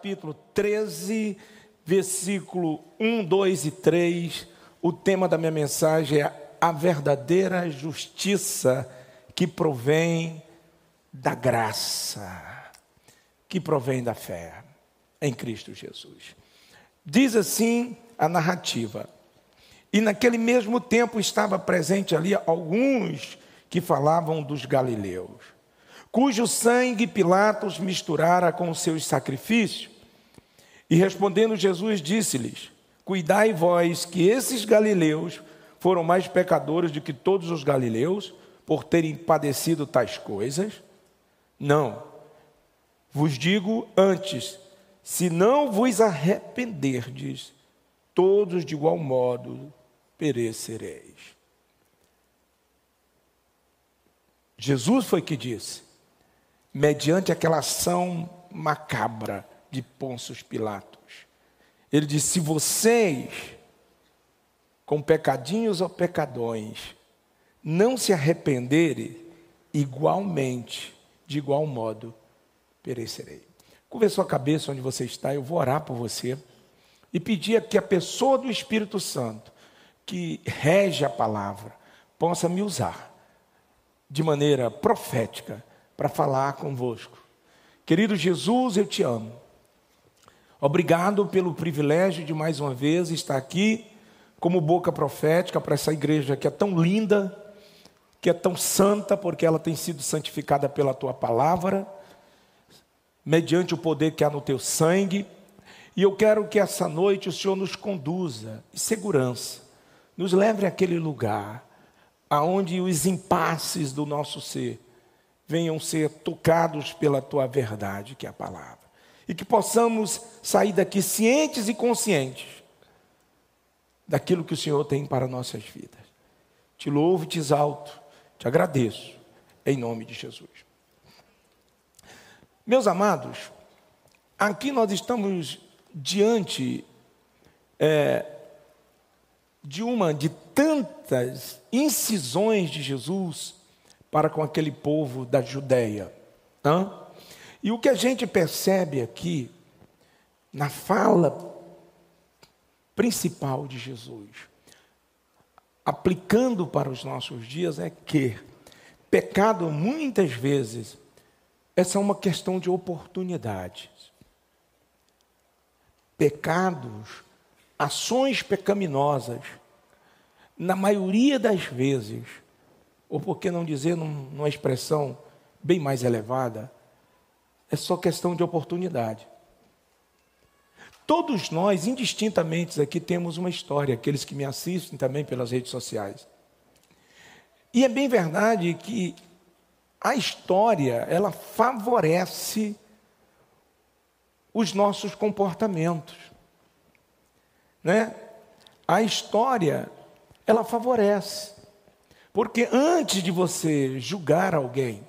capítulo 13, versículo 1, 2 e 3. O tema da minha mensagem é a verdadeira justiça que provém da graça, que provém da fé em Cristo Jesus. Diz assim a narrativa. E naquele mesmo tempo estava presente ali alguns que falavam dos galileus, cujo sangue Pilatos misturara com os seus sacrifícios. E respondendo Jesus disse-lhes: Cuidai vós que esses galileus foram mais pecadores do que todos os galileus por terem padecido tais coisas? Não. Vos digo antes, se não vos arrependerdes, todos de igual modo perecereis. Jesus foi que disse, mediante aquela ação macabra de Pôncio Pilatos. Ele disse: se vocês, com pecadinhos ou pecadões, não se arrependerem, igualmente, de igual modo, perecerei. Curva sua cabeça onde você está, eu vou orar por você e pedir que a pessoa do Espírito Santo que rege a palavra possa me usar de maneira profética para falar convosco. Querido Jesus, eu te amo. Obrigado pelo privilégio de mais uma vez estar aqui como boca profética para essa igreja que é tão linda, que é tão santa, porque ela tem sido santificada pela tua palavra, mediante o poder que há no teu sangue. E eu quero que essa noite o Senhor nos conduza em segurança nos leve àquele lugar aonde os impasses do nosso ser venham ser tocados pela tua verdade, que é a palavra. E que possamos sair daqui cientes e conscientes daquilo que o Senhor tem para nossas vidas. Te louvo, te exalto, te agradeço, em nome de Jesus. Meus amados, aqui nós estamos diante é, de uma de tantas incisões de Jesus para com aquele povo da Judéia. Hã? E o que a gente percebe aqui, na fala principal de Jesus, aplicando para os nossos dias, é que pecado muitas vezes essa é uma questão de oportunidades. Pecados ações pecaminosas, na maioria das vezes, ou por que não dizer numa expressão bem mais elevada, é só questão de oportunidade. Todos nós, indistintamente, aqui temos uma história, aqueles que me assistem também pelas redes sociais. E é bem verdade que a história, ela favorece os nossos comportamentos né? A história ela favorece. Porque antes de você julgar alguém,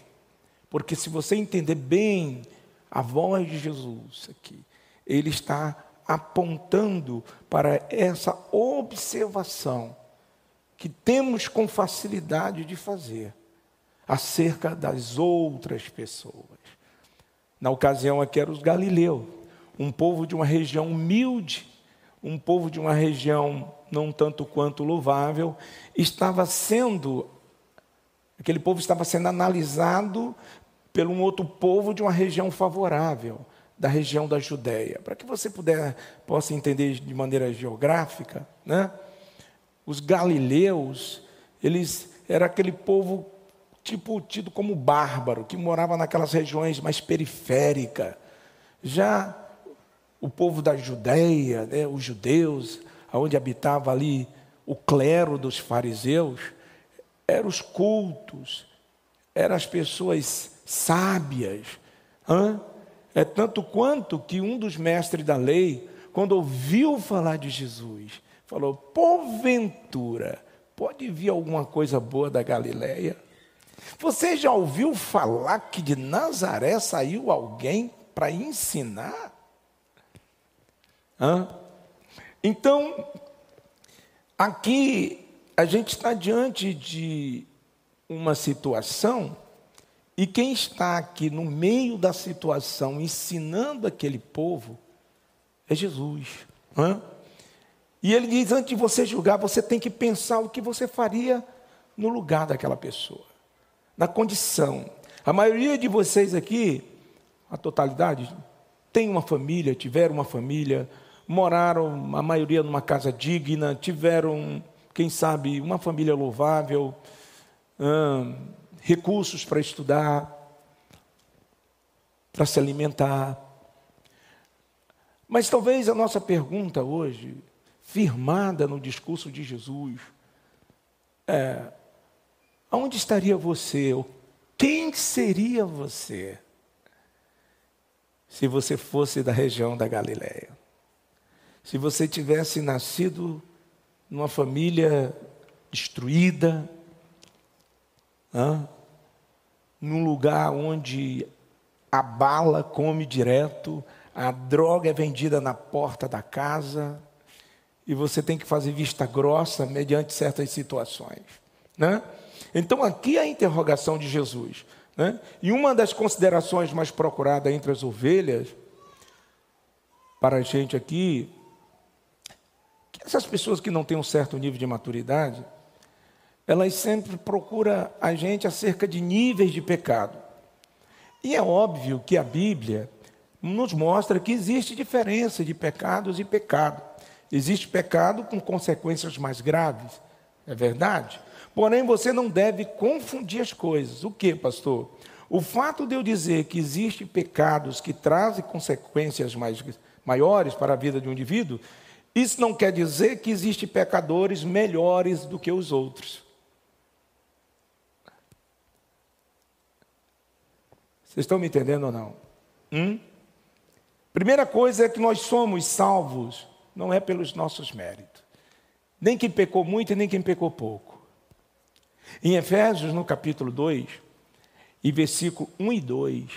porque se você entender bem a voz de Jesus aqui, ele está apontando para essa observação que temos com facilidade de fazer acerca das outras pessoas. Na ocasião aqui eram os galileus, um povo de uma região humilde, um povo de uma região não tanto quanto louvável, estava sendo, aquele povo estava sendo analisado por um outro povo de uma região favorável, da região da Judéia. Para que você puder, possa entender de maneira geográfica, né? os galileus, eles era aquele povo tipo tido como bárbaro, que morava naquelas regiões mais periféricas. Já o povo da Judéia, né, os judeus, onde habitava ali o clero dos fariseus, eram os cultos, eram as pessoas sábias. Hã? É tanto quanto que um dos mestres da lei, quando ouviu falar de Jesus, falou: porventura, pode vir alguma coisa boa da Galileia? Você já ouviu falar que de Nazaré saiu alguém para ensinar? Hã? Então, aqui a gente está diante de uma situação E quem está aqui no meio da situação, ensinando aquele povo, é Jesus. Hã? E ele diz: antes de você julgar, você tem que pensar o que você faria no lugar daquela pessoa, na condição. A maioria de vocês aqui, a totalidade, tem uma família, tiveram uma família, moraram, a maioria numa casa digna, tiveram, quem sabe, uma família louvável, hum, recursos para estudar, para se alimentar. Mas talvez a nossa pergunta hoje, firmada no discurso de Jesus, é: aonde estaria você? Quem seria você se você fosse da região da Galileia? Se você tivesse nascido numa família destruída, num lugar onde a bala come direto, a droga é vendida na porta da casa e você tem que fazer vista grossa mediante certas situações. Né? Então, aqui a interrogação de Jesus. Né? E uma das considerações mais procuradas entre as ovelhas, para a gente aqui, essas pessoas que não têm um certo nível de maturidade, elas sempre procuram a gente acerca de níveis de pecado. E é óbvio que a Bíblia nos mostra que existe diferença de pecados e pecado. Existe pecado com consequências mais graves, é verdade? Porém, você não deve confundir as coisas. O que, pastor? O fato de eu dizer que existem pecados que trazem consequências mais, maiores para a vida de um indivíduo, isso não quer dizer que existem pecadores melhores do que os outros. Vocês estão me entendendo ou não? Hum? Primeira coisa é que nós somos salvos, não é pelos nossos méritos. Nem quem pecou muito nem quem pecou pouco. Em Efésios, no capítulo 2, e versículo 1 e 2,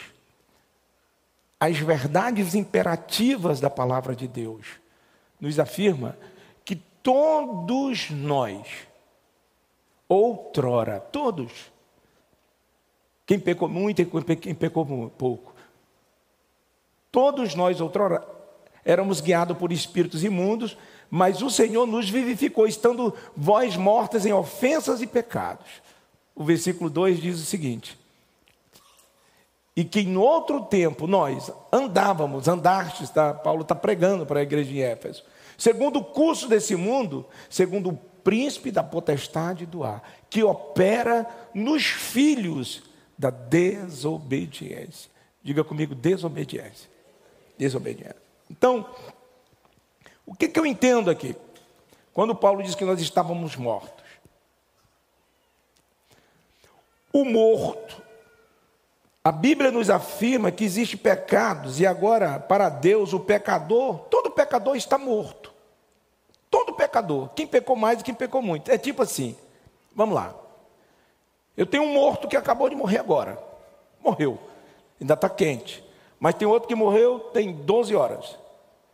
as verdades imperativas da palavra de Deus nos afirma que todos nós, outrora, todos, quem pecou muito e quem pecou pouco. Todos nós, outrora, éramos guiados por espíritos imundos, mas o Senhor nos vivificou, estando vós mortas em ofensas e pecados. O versículo 2 diz o seguinte: E que em outro tempo nós andávamos, andastes, tá? Paulo está pregando para a igreja de Éfeso, segundo o curso desse mundo, segundo o príncipe da potestade do ar, que opera nos filhos da desobediência. Diga comigo, desobediência. Desobediência. Então, o que, que eu entendo aqui? Quando Paulo diz que nós estávamos mortos. O morto. A Bíblia nos afirma que existem pecados, e agora, para Deus, o pecador, todo pecador está morto. Todo pecador. Quem pecou mais e quem pecou muito. É tipo assim, vamos lá. Eu tenho um morto que acabou de morrer agora. Morreu. Ainda está quente. Mas tem outro que morreu tem 12 horas.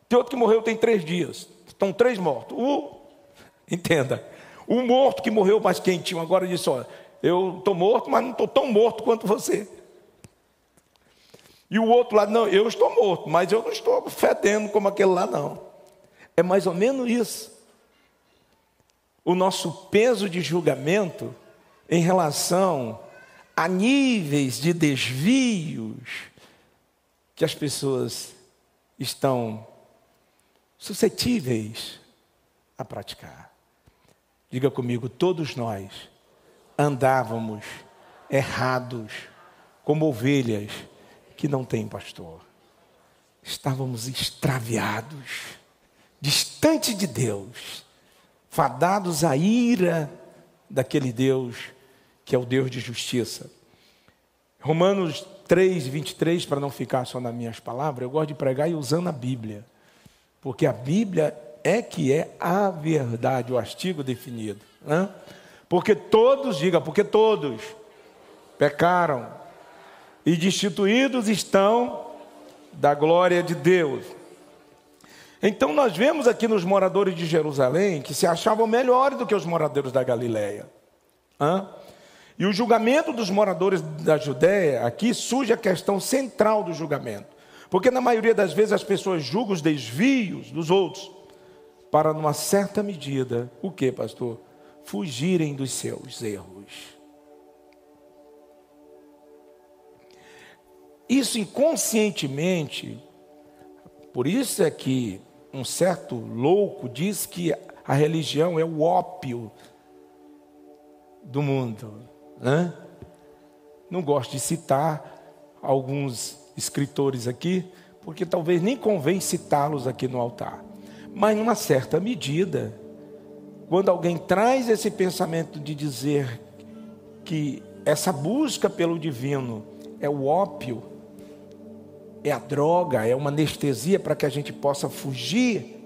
Tem outro que morreu tem três dias. Estão três mortos. O, entenda. O morto que morreu mais quentinho agora disse: Olha, eu estou morto, mas não estou tão morto quanto você. E o outro lado, não, eu estou morto, mas eu não estou fedendo como aquele lá, não. É mais ou menos isso. O nosso peso de julgamento em relação a níveis de desvios que as pessoas estão suscetíveis a praticar. Diga comigo, todos nós andávamos errados, como ovelhas que não têm pastor. Estávamos extraviados, distante de Deus, fadados à ira daquele Deus que é o Deus de justiça. Romanos 3, 23, para não ficar só nas minhas palavras, eu gosto de pregar e usando a Bíblia, porque a Bíblia é que é a verdade, o artigo definido. Né? Porque todos, diga, porque todos pecaram e destituídos estão da glória de Deus. Então nós vemos aqui nos moradores de Jerusalém que se achavam melhores do que os moradores da Galileia. Hã? E o julgamento dos moradores da Judéia, aqui surge a questão central do julgamento. Porque na maioria das vezes as pessoas julgam os desvios dos outros, para numa certa medida, o que, pastor? Fugirem dos seus erros. Isso inconscientemente, por isso é que um certo louco diz que a religião é o ópio do mundo. Né? Não gosto de citar alguns escritores aqui, porque talvez nem convém citá-los aqui no altar. Mas, em uma certa medida, quando alguém traz esse pensamento de dizer que essa busca pelo divino é o ópio, é a droga, é uma anestesia para que a gente possa fugir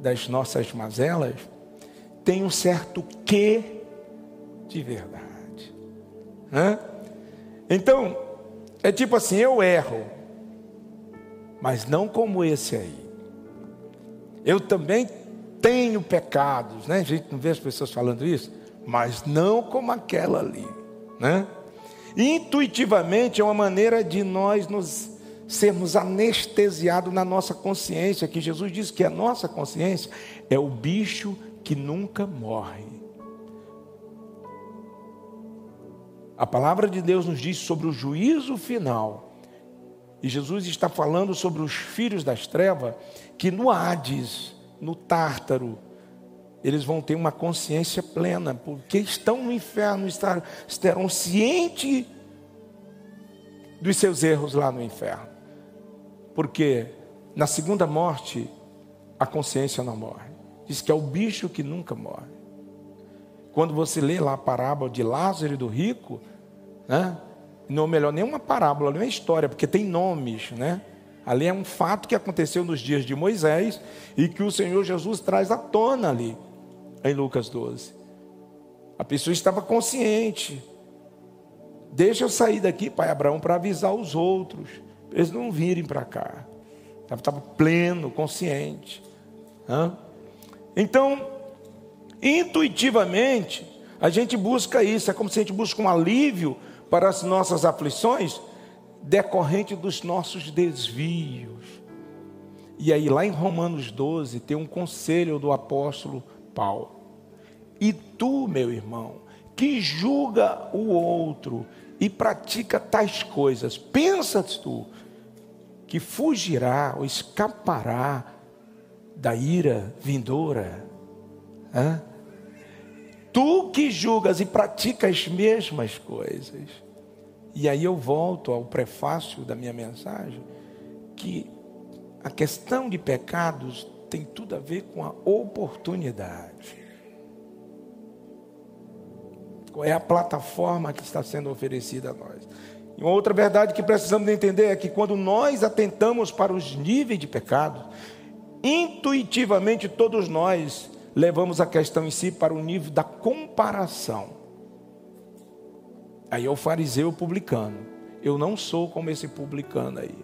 das nossas mazelas, tem um certo quê de verdade. Hã? Então, é tipo assim: eu erro, mas não como esse aí. Eu também tenho pecados, né? A gente não vê as pessoas falando isso, mas não como aquela ali, né? Intuitivamente é uma maneira de nós nos sermos anestesiados na nossa consciência, que Jesus diz que a nossa consciência é o bicho que nunca morre. A palavra de Deus nos diz sobre o juízo final. E Jesus está falando sobre os filhos das trevas, que no Hades, no Tártaro, eles vão ter uma consciência plena, porque estão no inferno, estarão cientes dos seus erros lá no inferno. Porque na segunda morte, a consciência não morre. Diz que é o bicho que nunca morre. Quando você lê lá a parábola de Lázaro e do rico, né? não melhor, nem uma parábola, nem uma história, porque tem nomes, né? Ali é um fato que aconteceu nos dias de Moisés e que o Senhor Jesus traz à tona ali, em Lucas 12. A pessoa estava consciente. Deixa eu sair daqui, pai Abraão, para avisar os outros. Eles não virem para cá. Estava pleno, consciente. Então, intuitivamente, a gente busca isso. É como se a gente busca um alívio para as nossas aflições decorrente dos nossos desvios. E aí, lá em Romanos 12, tem um conselho do apóstolo Paulo. E tu, meu irmão, que julga o outro e pratica tais coisas, pensas tu que fugirá ou escapará da ira vindoura? Hã? Tu que julgas e praticas as mesmas coisas. E aí eu volto ao prefácio da minha mensagem, que a questão de pecados tem tudo a ver com a oportunidade. Qual é a plataforma que está sendo oferecida a nós? E uma outra verdade que precisamos entender é que quando nós atentamos para os níveis de pecado, intuitivamente todos nós levamos a questão em si para o nível da comparação. Aí é o fariseu publicano. Eu não sou como esse publicano aí.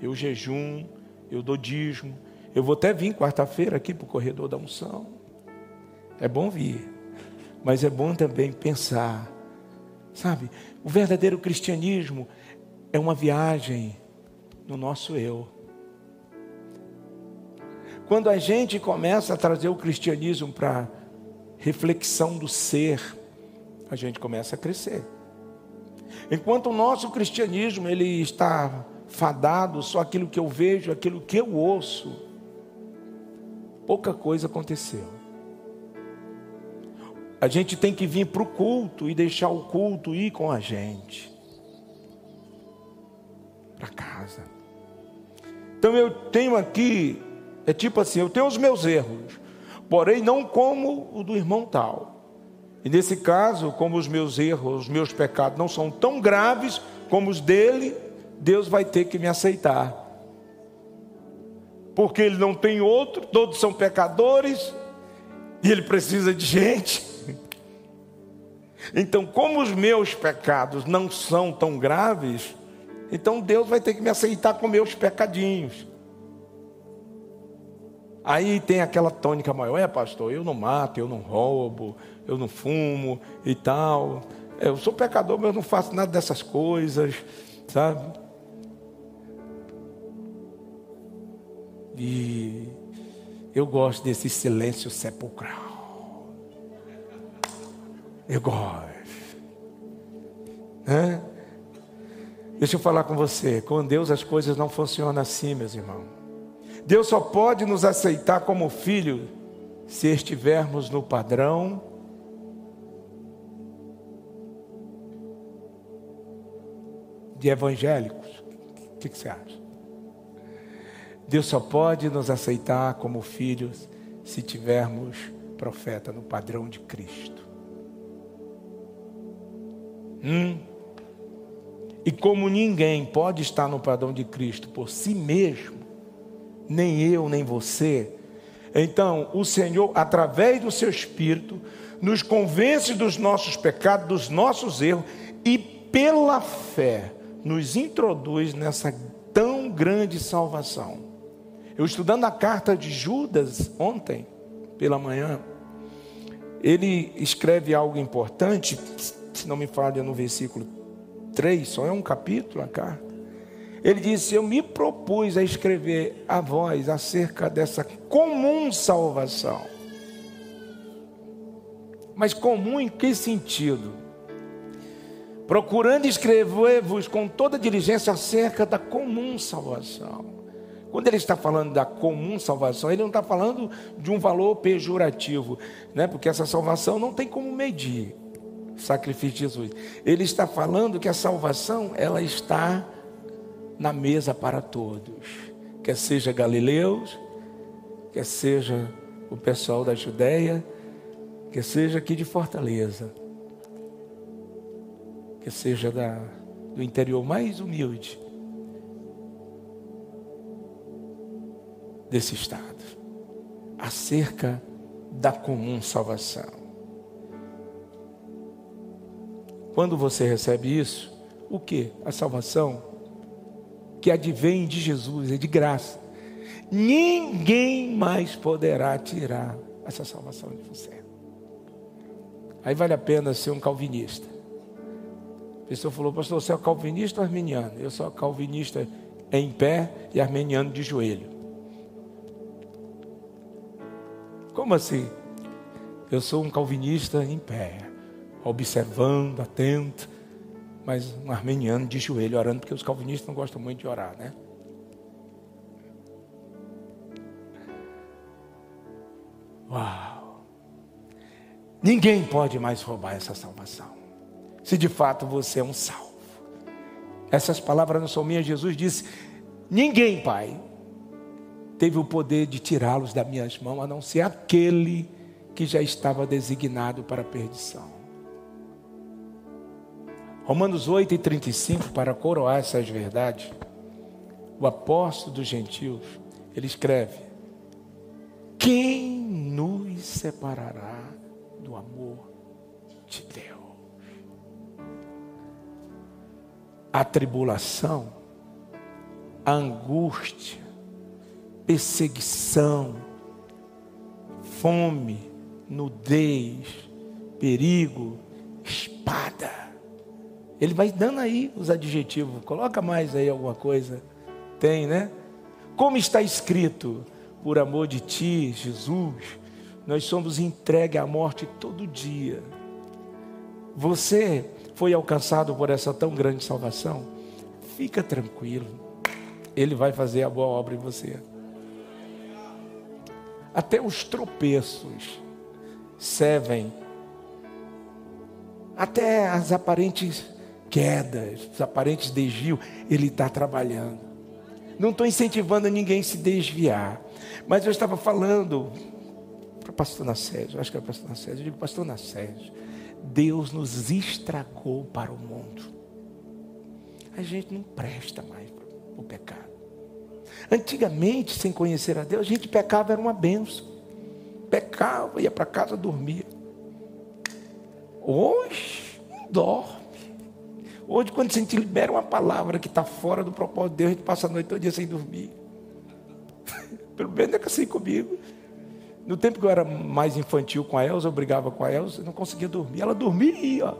Eu jejum, eu dou dízimo. Eu vou até vir quarta-feira aqui para o corredor da unção. É bom vir. Mas é bom também pensar. Sabe, o verdadeiro cristianismo é uma viagem no nosso eu. Quando a gente começa a trazer o cristianismo para reflexão do ser, a gente começa a crescer. Enquanto o nosso cristianismo ele está fadado só aquilo que eu vejo, aquilo que eu ouço, pouca coisa aconteceu. A gente tem que vir para o culto e deixar o culto ir com a gente para casa. Então eu tenho aqui é tipo assim: eu tenho os meus erros, porém não como o do irmão tal. E nesse caso, como os meus erros, os meus pecados não são tão graves como os dele, Deus vai ter que me aceitar. Porque ele não tem outro, todos são pecadores, e ele precisa de gente. Então, como os meus pecados não são tão graves, então Deus vai ter que me aceitar com meus pecadinhos. Aí tem aquela tônica maior, é pastor, eu não mato, eu não roubo, eu não fumo e tal. Eu sou pecador, mas eu não faço nada dessas coisas, sabe? E eu gosto desse silêncio sepulcral. Eu gosto. Né? Deixa eu falar com você. Com Deus as coisas não funcionam assim, meus irmãos. Deus só pode nos aceitar como filho se estivermos no padrão de evangélicos. O que, que você acha? Deus só pode nos aceitar como filhos se tivermos profeta no padrão de Cristo. Hum? E como ninguém pode estar no padrão de Cristo por si mesmo, nem eu, nem você, então o Senhor, através do seu Espírito, nos convence dos nossos pecados, dos nossos erros, e pela fé nos introduz nessa tão grande salvação. Eu estudando a carta de Judas ontem, pela manhã, ele escreve algo importante, se não me falha no versículo 3, só é um capítulo a carta. Ele disse: Eu me propus a escrever a voz acerca dessa comum salvação. Mas comum em que sentido? procurando escrever-vos com toda diligência acerca da comum salvação. Quando ele está falando da comum salvação, ele não está falando de um valor pejorativo, né? porque essa salvação não tem como medir sacrifício de Jesus. Ele está falando que a salvação ela está na mesa para todos, quer seja galileus, quer seja o pessoal da Judéia, quer seja aqui de Fortaleza que seja da, do interior mais humilde desse estado, acerca da comum salvação. Quando você recebe isso, o que? A salvação que advém de Jesus, é de graça. Ninguém mais poderá tirar essa salvação de você. Aí vale a pena ser um calvinista pessoa falou, pastor, você é calvinista ou arminiano? Eu sou calvinista em pé e armeniano de joelho. Como assim? Eu sou um calvinista em pé, observando, atento, mas um armeniano de joelho orando, porque os calvinistas não gostam muito de orar, né? Uau! Ninguém pode mais roubar essa salvação se de fato você é um salvo. Essas palavras não são minhas, Jesus disse: Ninguém, Pai, teve o poder de tirá-los das minhas mãos, a não ser aquele que já estava designado para a perdição. Romanos 8 e 35, para coroar essas verdades, o apóstolo dos gentios, ele escreve: Quem nos separará do amor de Deus? a tribulação, a angústia, perseguição, fome, nudez, perigo, espada. Ele vai dando aí os adjetivos. Coloca mais aí alguma coisa. Tem, né? Como está escrito, por amor de ti, Jesus, nós somos entregues à morte todo dia. Você foi alcançado por essa tão grande salvação, fica tranquilo. Ele vai fazer a boa obra em você. Até os tropeços servem, até as aparentes quedas, os aparentes desvios, Ele está trabalhando. Não estou incentivando ninguém a se desviar, mas eu estava falando para o pastor Nacésio, acho que é o pastor Nacésio, eu digo, pastor Nacésio, Deus nos estragou para o mundo. A gente não presta mais para o pecado. Antigamente, sem conhecer a Deus, a gente pecava, era uma benção. Pecava, ia para casa dormir. Hoje, não dorme. Hoje, quando a gente libera uma palavra que está fora do propósito de Deus, a gente passa a noite todo dia sem dormir. pelo menos é assim comigo. No tempo que eu era mais infantil com a Elza, eu brigava com a Elza, eu não conseguia dormir. Ela dormia,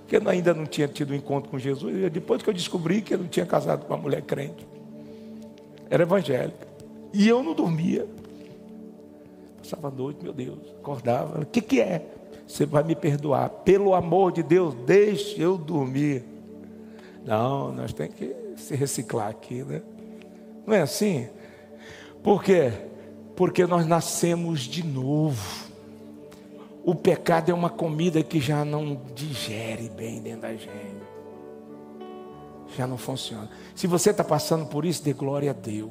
porque eu ainda não tinha tido um encontro com Jesus. Depois que eu descobri que eu não tinha casado com uma mulher crente, era evangélica. E eu não dormia. Passava a noite, meu Deus, acordava. O que, que é? Você vai me perdoar. Pelo amor de Deus, deixe eu dormir. Não, nós temos que se reciclar aqui, né? Não é assim? Por quê? Porque nós nascemos de novo. O pecado é uma comida que já não digere bem dentro da gente. Já não funciona. Se você está passando por isso, dê glória a Deus.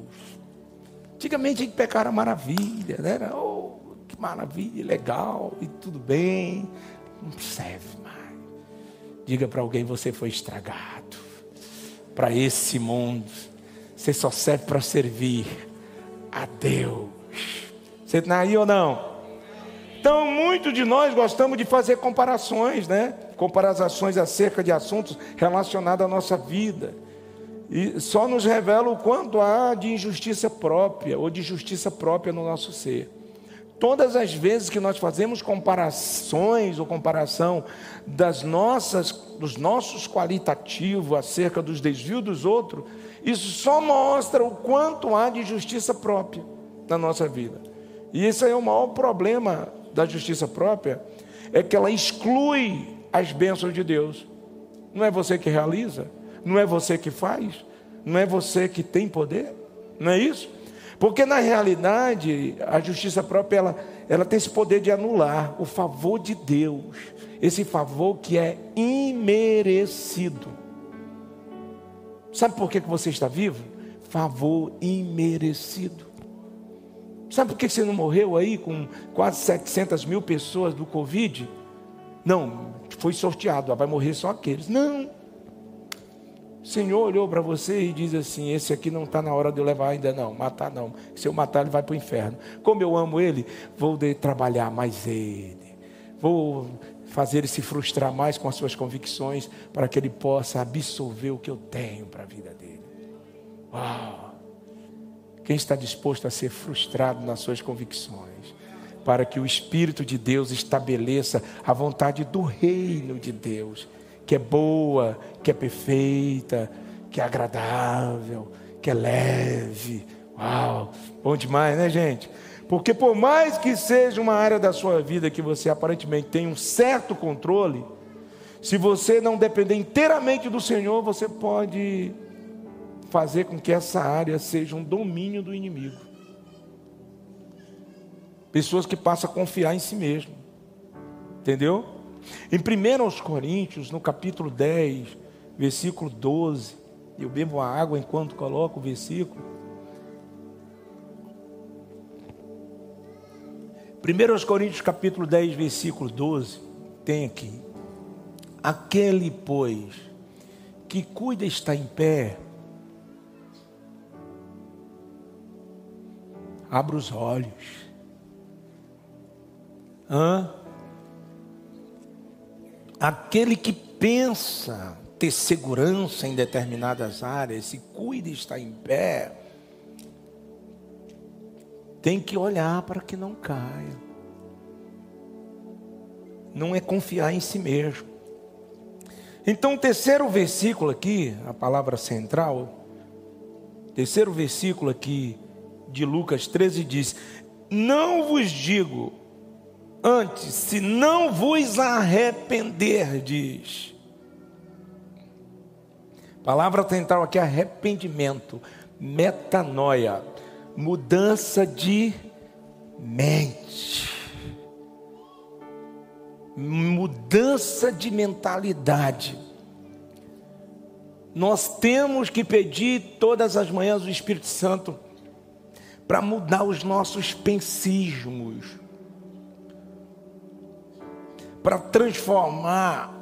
Antigamente a gente pecava maravilha, né? Oh, que maravilha, legal e tudo bem. Não serve mais. Diga para alguém: você foi estragado para esse mundo. Você só serve para servir a Deus. Você está aí ou não? Então, muitos de nós gostamos de fazer comparações, né? Comparações acerca de assuntos relacionados à nossa vida. E só nos revela o quanto há de injustiça própria ou de justiça própria no nosso ser. Todas as vezes que nós fazemos comparações ou comparação das nossas, dos nossos qualitativos acerca dos desvios dos outros, isso só mostra o quanto há de justiça própria na nossa vida. E esse é o maior problema da justiça própria, é que ela exclui as bênçãos de Deus. Não é você que realiza, não é você que faz, não é você que tem poder, não é isso? Porque na realidade, a justiça própria ela, ela tem esse poder de anular o favor de Deus, esse favor que é imerecido. Sabe por que você está vivo? Favor imerecido. Sabe por que você não morreu aí com quase 700 mil pessoas do Covid? Não, foi sorteado, vai morrer só aqueles. Não. O Senhor olhou para você e diz assim: Esse aqui não está na hora de eu levar ainda, não. Matar não. Se eu matar, ele vai para o inferno. Como eu amo ele, vou trabalhar mais ele. Vou fazer ele se frustrar mais com as suas convicções, para que ele possa absorver o que eu tenho para a vida dele. Uau! Quem está disposto a ser frustrado nas suas convicções? Para que o Espírito de Deus estabeleça a vontade do reino de Deus que é boa, que é perfeita, que é agradável, que é leve. Uau, bom demais, né, gente? Porque por mais que seja uma área da sua vida que você aparentemente tem um certo controle, se você não depender inteiramente do Senhor, você pode fazer com que essa área seja um domínio do inimigo. Pessoas que passam a confiar em si mesmo. Entendeu? Em 1 Coríntios, no capítulo 10, versículo 12, eu bebo a água enquanto coloco o versículo. 1 Coríntios capítulo 10, versículo 12, tem aqui. Aquele, pois, que cuida está em pé, abra os olhos. Hã? Aquele que pensa ter segurança em determinadas áreas, se cuida e está em pé, tem que olhar para que não caia. Não é confiar em si mesmo. Então, o terceiro versículo aqui, a palavra central, terceiro versículo aqui de Lucas 13 diz: Não vos digo Antes, se não vos arrependerdes. Palavra central aqui arrependimento, metanoia, mudança de mente. Mudança de mentalidade. Nós temos que pedir todas as manhãs o Espírito Santo para mudar os nossos pensismos para transformar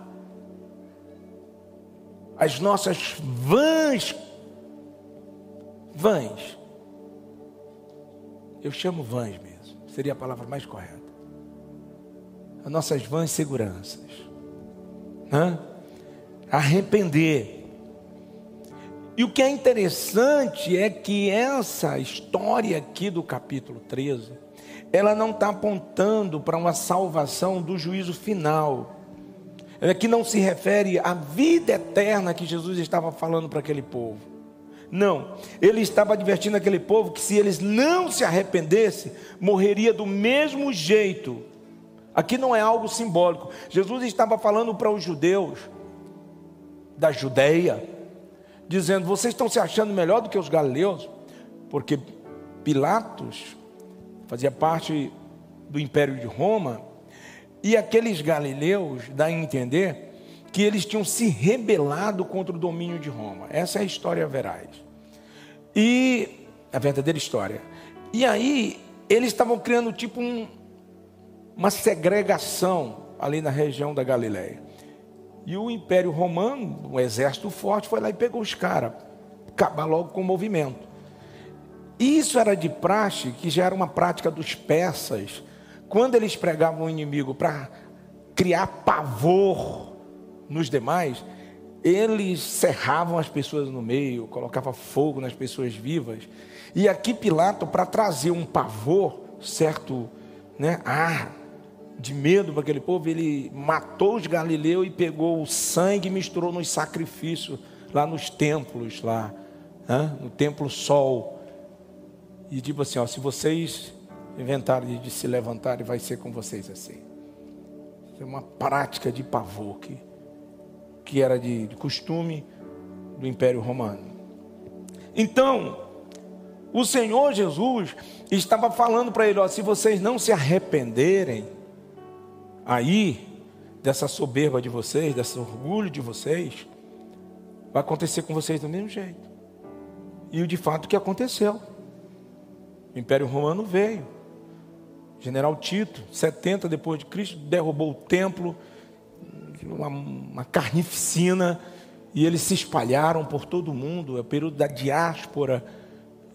as nossas vãs, vãs, eu chamo vãs mesmo, seria a palavra mais correta, as nossas vãs seguranças, Hã? arrepender. E o que é interessante é que essa história aqui do capítulo 13, ela não está apontando para uma salvação do juízo final. Ela aqui não se refere à vida eterna que Jesus estava falando para aquele povo. Não, ele estava advertindo aquele povo que se eles não se arrependessem, morreria do mesmo jeito. Aqui não é algo simbólico. Jesus estava falando para os judeus da Judéia, dizendo: vocês estão se achando melhor do que os galileus, porque Pilatos fazia parte do império de Roma, e aqueles galileus dá a entender que eles tinham se rebelado contra o domínio de Roma. Essa é a história veraz. E a verdadeira história. E aí eles estavam criando tipo um, uma segregação ali na região da Galileia. E o Império Romano, um exército forte, foi lá e pegou os caras, acabar logo com o movimento. Isso era de praxe, que já era uma prática dos persas, quando eles pregavam o inimigo para criar pavor nos demais, eles cerravam as pessoas no meio, colocavam fogo nas pessoas vivas. E aqui Pilato, para trazer um pavor, certo, né, ah, de medo para aquele povo, ele matou os galileus e pegou o sangue e misturou nos sacrifícios lá nos templos, lá, né, no templo Sol. E tipo assim, ó, se vocês inventarem de se levantarem, vai ser com vocês assim. É uma prática de pavor que que era de, de costume do Império Romano. Então, o Senhor Jesus estava falando para ele: ó, se vocês não se arrependerem, aí, dessa soberba de vocês, desse orgulho de vocês, vai acontecer com vocês do mesmo jeito. E de fato o que aconteceu? O Império Romano veio. General Tito, 70 depois de Cristo, derrubou o templo, uma, uma carnificina, e eles se espalharam por todo o mundo, é o período da diáspora.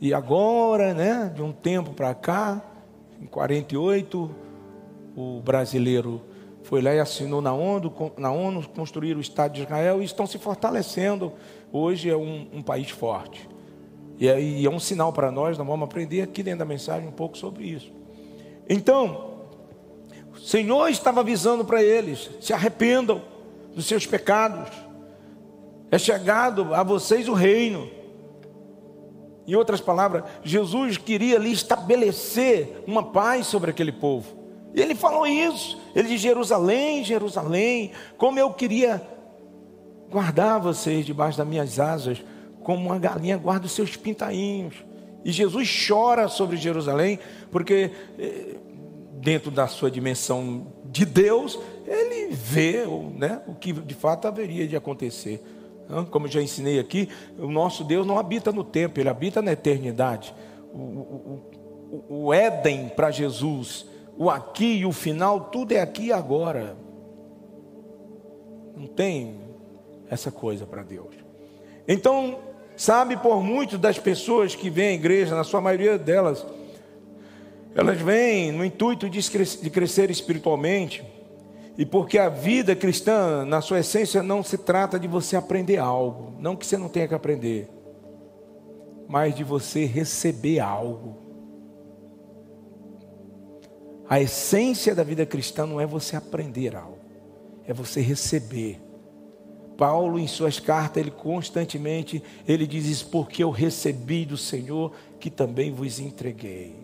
E agora, né, de um tempo para cá, em 48, o brasileiro foi lá e assinou na ONU, na ONU construir o Estado de Israel e estão se fortalecendo. Hoje é um, um país forte. E é, é um sinal para nós, nós vamos aprender aqui dentro da mensagem um pouco sobre isso. Então, o Senhor estava avisando para eles: se arrependam dos seus pecados. É chegado a vocês o reino. Em outras palavras, Jesus queria ali estabelecer uma paz sobre aquele povo. E ele falou isso. Ele disse: Jerusalém, Jerusalém, como eu queria guardar vocês debaixo das minhas asas, como uma galinha guarda os seus pintainhos. E Jesus chora sobre Jerusalém, porque eh, dentro da sua dimensão de Deus, ele vê né, o que de fato haveria de acontecer. Como já ensinei aqui, o nosso Deus não habita no tempo, ele habita na eternidade. O, o, o, o Éden para Jesus, o aqui e o final, tudo é aqui e agora. Não tem essa coisa para Deus. Então, sabe, por muitas das pessoas que vêm à igreja, na sua maioria delas, elas vêm no intuito de crescer espiritualmente, e porque a vida cristã, na sua essência, não se trata de você aprender algo, não que você não tenha que aprender, mas de você receber algo. A essência da vida cristã não é você aprender algo, é você receber. Paulo, em suas cartas, ele constantemente ele diz isso porque eu recebi do Senhor que também vos entreguei.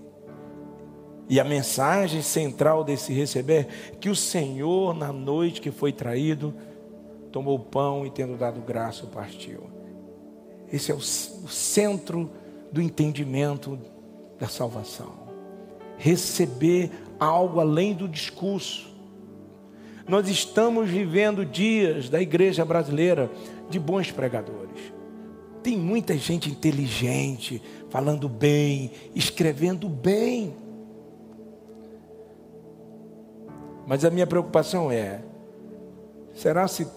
E a mensagem central desse receber, que o Senhor, na noite que foi traído, tomou o pão e, tendo dado graça, partiu. Esse é o, o centro do entendimento da salvação. Receber algo além do discurso. Nós estamos vivendo dias da igreja brasileira de bons pregadores. Tem muita gente inteligente, falando bem, escrevendo bem. Mas a minha preocupação é: será se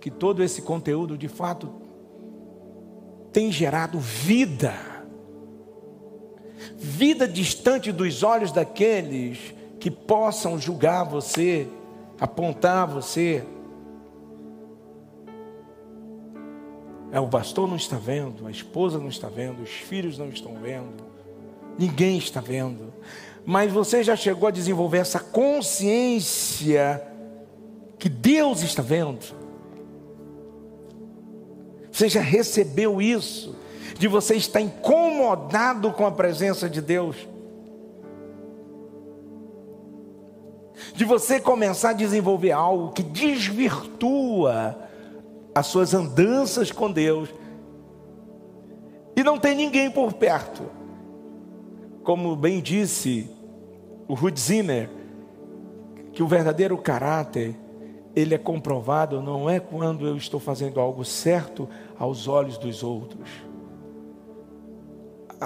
que todo esse conteúdo de fato tem gerado vida? Vida distante dos olhos daqueles que possam julgar você, apontar você. É, o pastor não está vendo, a esposa não está vendo, os filhos não estão vendo, ninguém está vendo. Mas você já chegou a desenvolver essa consciência que Deus está vendo? Você já recebeu isso? De você estar incomodado com a presença de Deus? De você começar a desenvolver algo que desvirtua as suas andanças com Deus e não tem ninguém por perto. Como bem disse o Ruth Zimmer, que o verdadeiro caráter ele é comprovado não é quando eu estou fazendo algo certo aos olhos dos outros.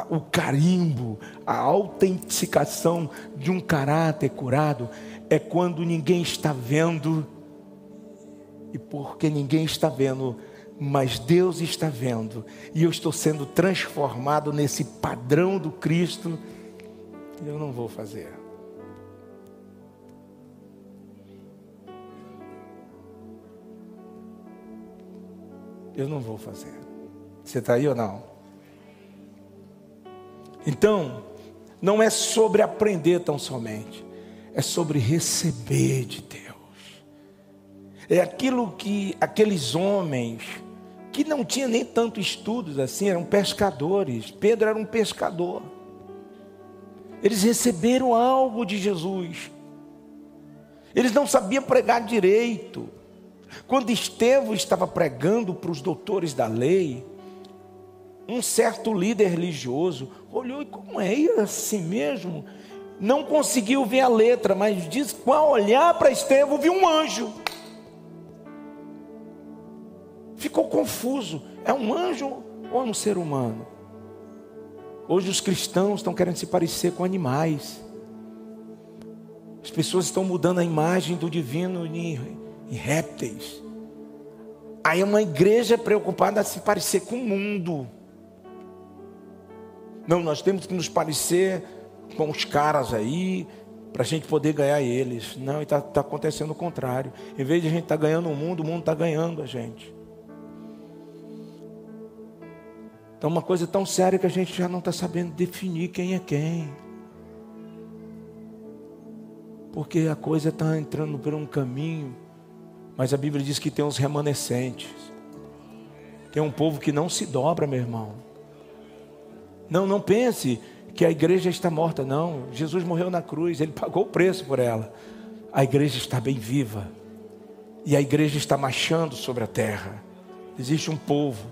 O carimbo, a autenticação de um caráter curado é quando ninguém está vendo, e porque ninguém está vendo, mas Deus está vendo, e eu estou sendo transformado nesse padrão do Cristo, eu não vou fazer. eu não vou fazer. Você está aí ou não? Então, não é sobre aprender tão somente, é sobre receber de Deus. É aquilo que aqueles homens que não tinham nem tanto estudos assim, eram pescadores. Pedro era um pescador. Eles receberam algo de Jesus. Eles não sabiam pregar direito. Quando Estevão estava pregando para os doutores da lei, um certo líder religioso olhou e como é assim mesmo? Não conseguiu ver a letra, mas diz que ao olhar para Estevão viu um anjo. Ficou confuso. É um anjo ou é um ser humano? Hoje os cristãos estão querendo se parecer com animais. As pessoas estão mudando a imagem do divino em e répteis. Aí uma igreja preocupada a se parecer com o mundo. Não, nós temos que nos parecer com os caras aí, para a gente poder ganhar eles. Não, está tá acontecendo o contrário. Em vez de a gente estar tá ganhando o mundo, o mundo está ganhando a gente. Então, uma coisa tão séria que a gente já não está sabendo definir quem é quem. Porque a coisa está entrando por um caminho mas a Bíblia diz que tem uns remanescentes. Tem um povo que não se dobra, meu irmão. Não, não pense que a igreja está morta, não. Jesus morreu na cruz, ele pagou o preço por ela. A igreja está bem viva. E a igreja está marchando sobre a terra. Existe um povo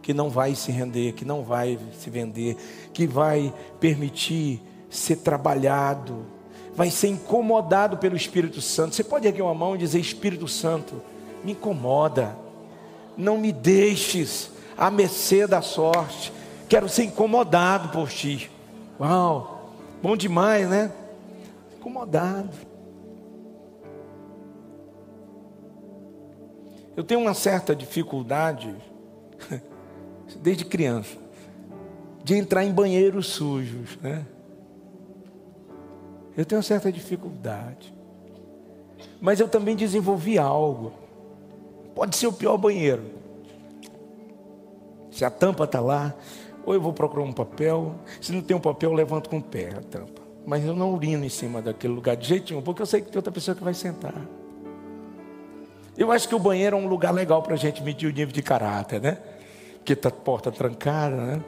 que não vai se render, que não vai se vender, que vai permitir ser trabalhado, vai ser incomodado pelo Espírito Santo. Você pode erguer uma mão e dizer: Espírito Santo, me incomoda, não me deixes à mercê da sorte, quero ser incomodado por ti. Uau, bom demais, né? Incomodado. Eu tenho uma certa dificuldade, desde criança, de entrar em banheiros sujos, né? Eu tenho certa dificuldade. Mas eu também desenvolvi algo. Pode ser o pior banheiro. Se a tampa está lá, ou eu vou procurar um papel. Se não tem um papel, eu levanto com o pé a tampa. Mas eu não urino em cima daquele lugar de jeito nenhum, porque eu sei que tem outra pessoa que vai sentar. Eu acho que o banheiro é um lugar legal para a gente medir o nível de caráter, né? Porque está a porta trancada, né?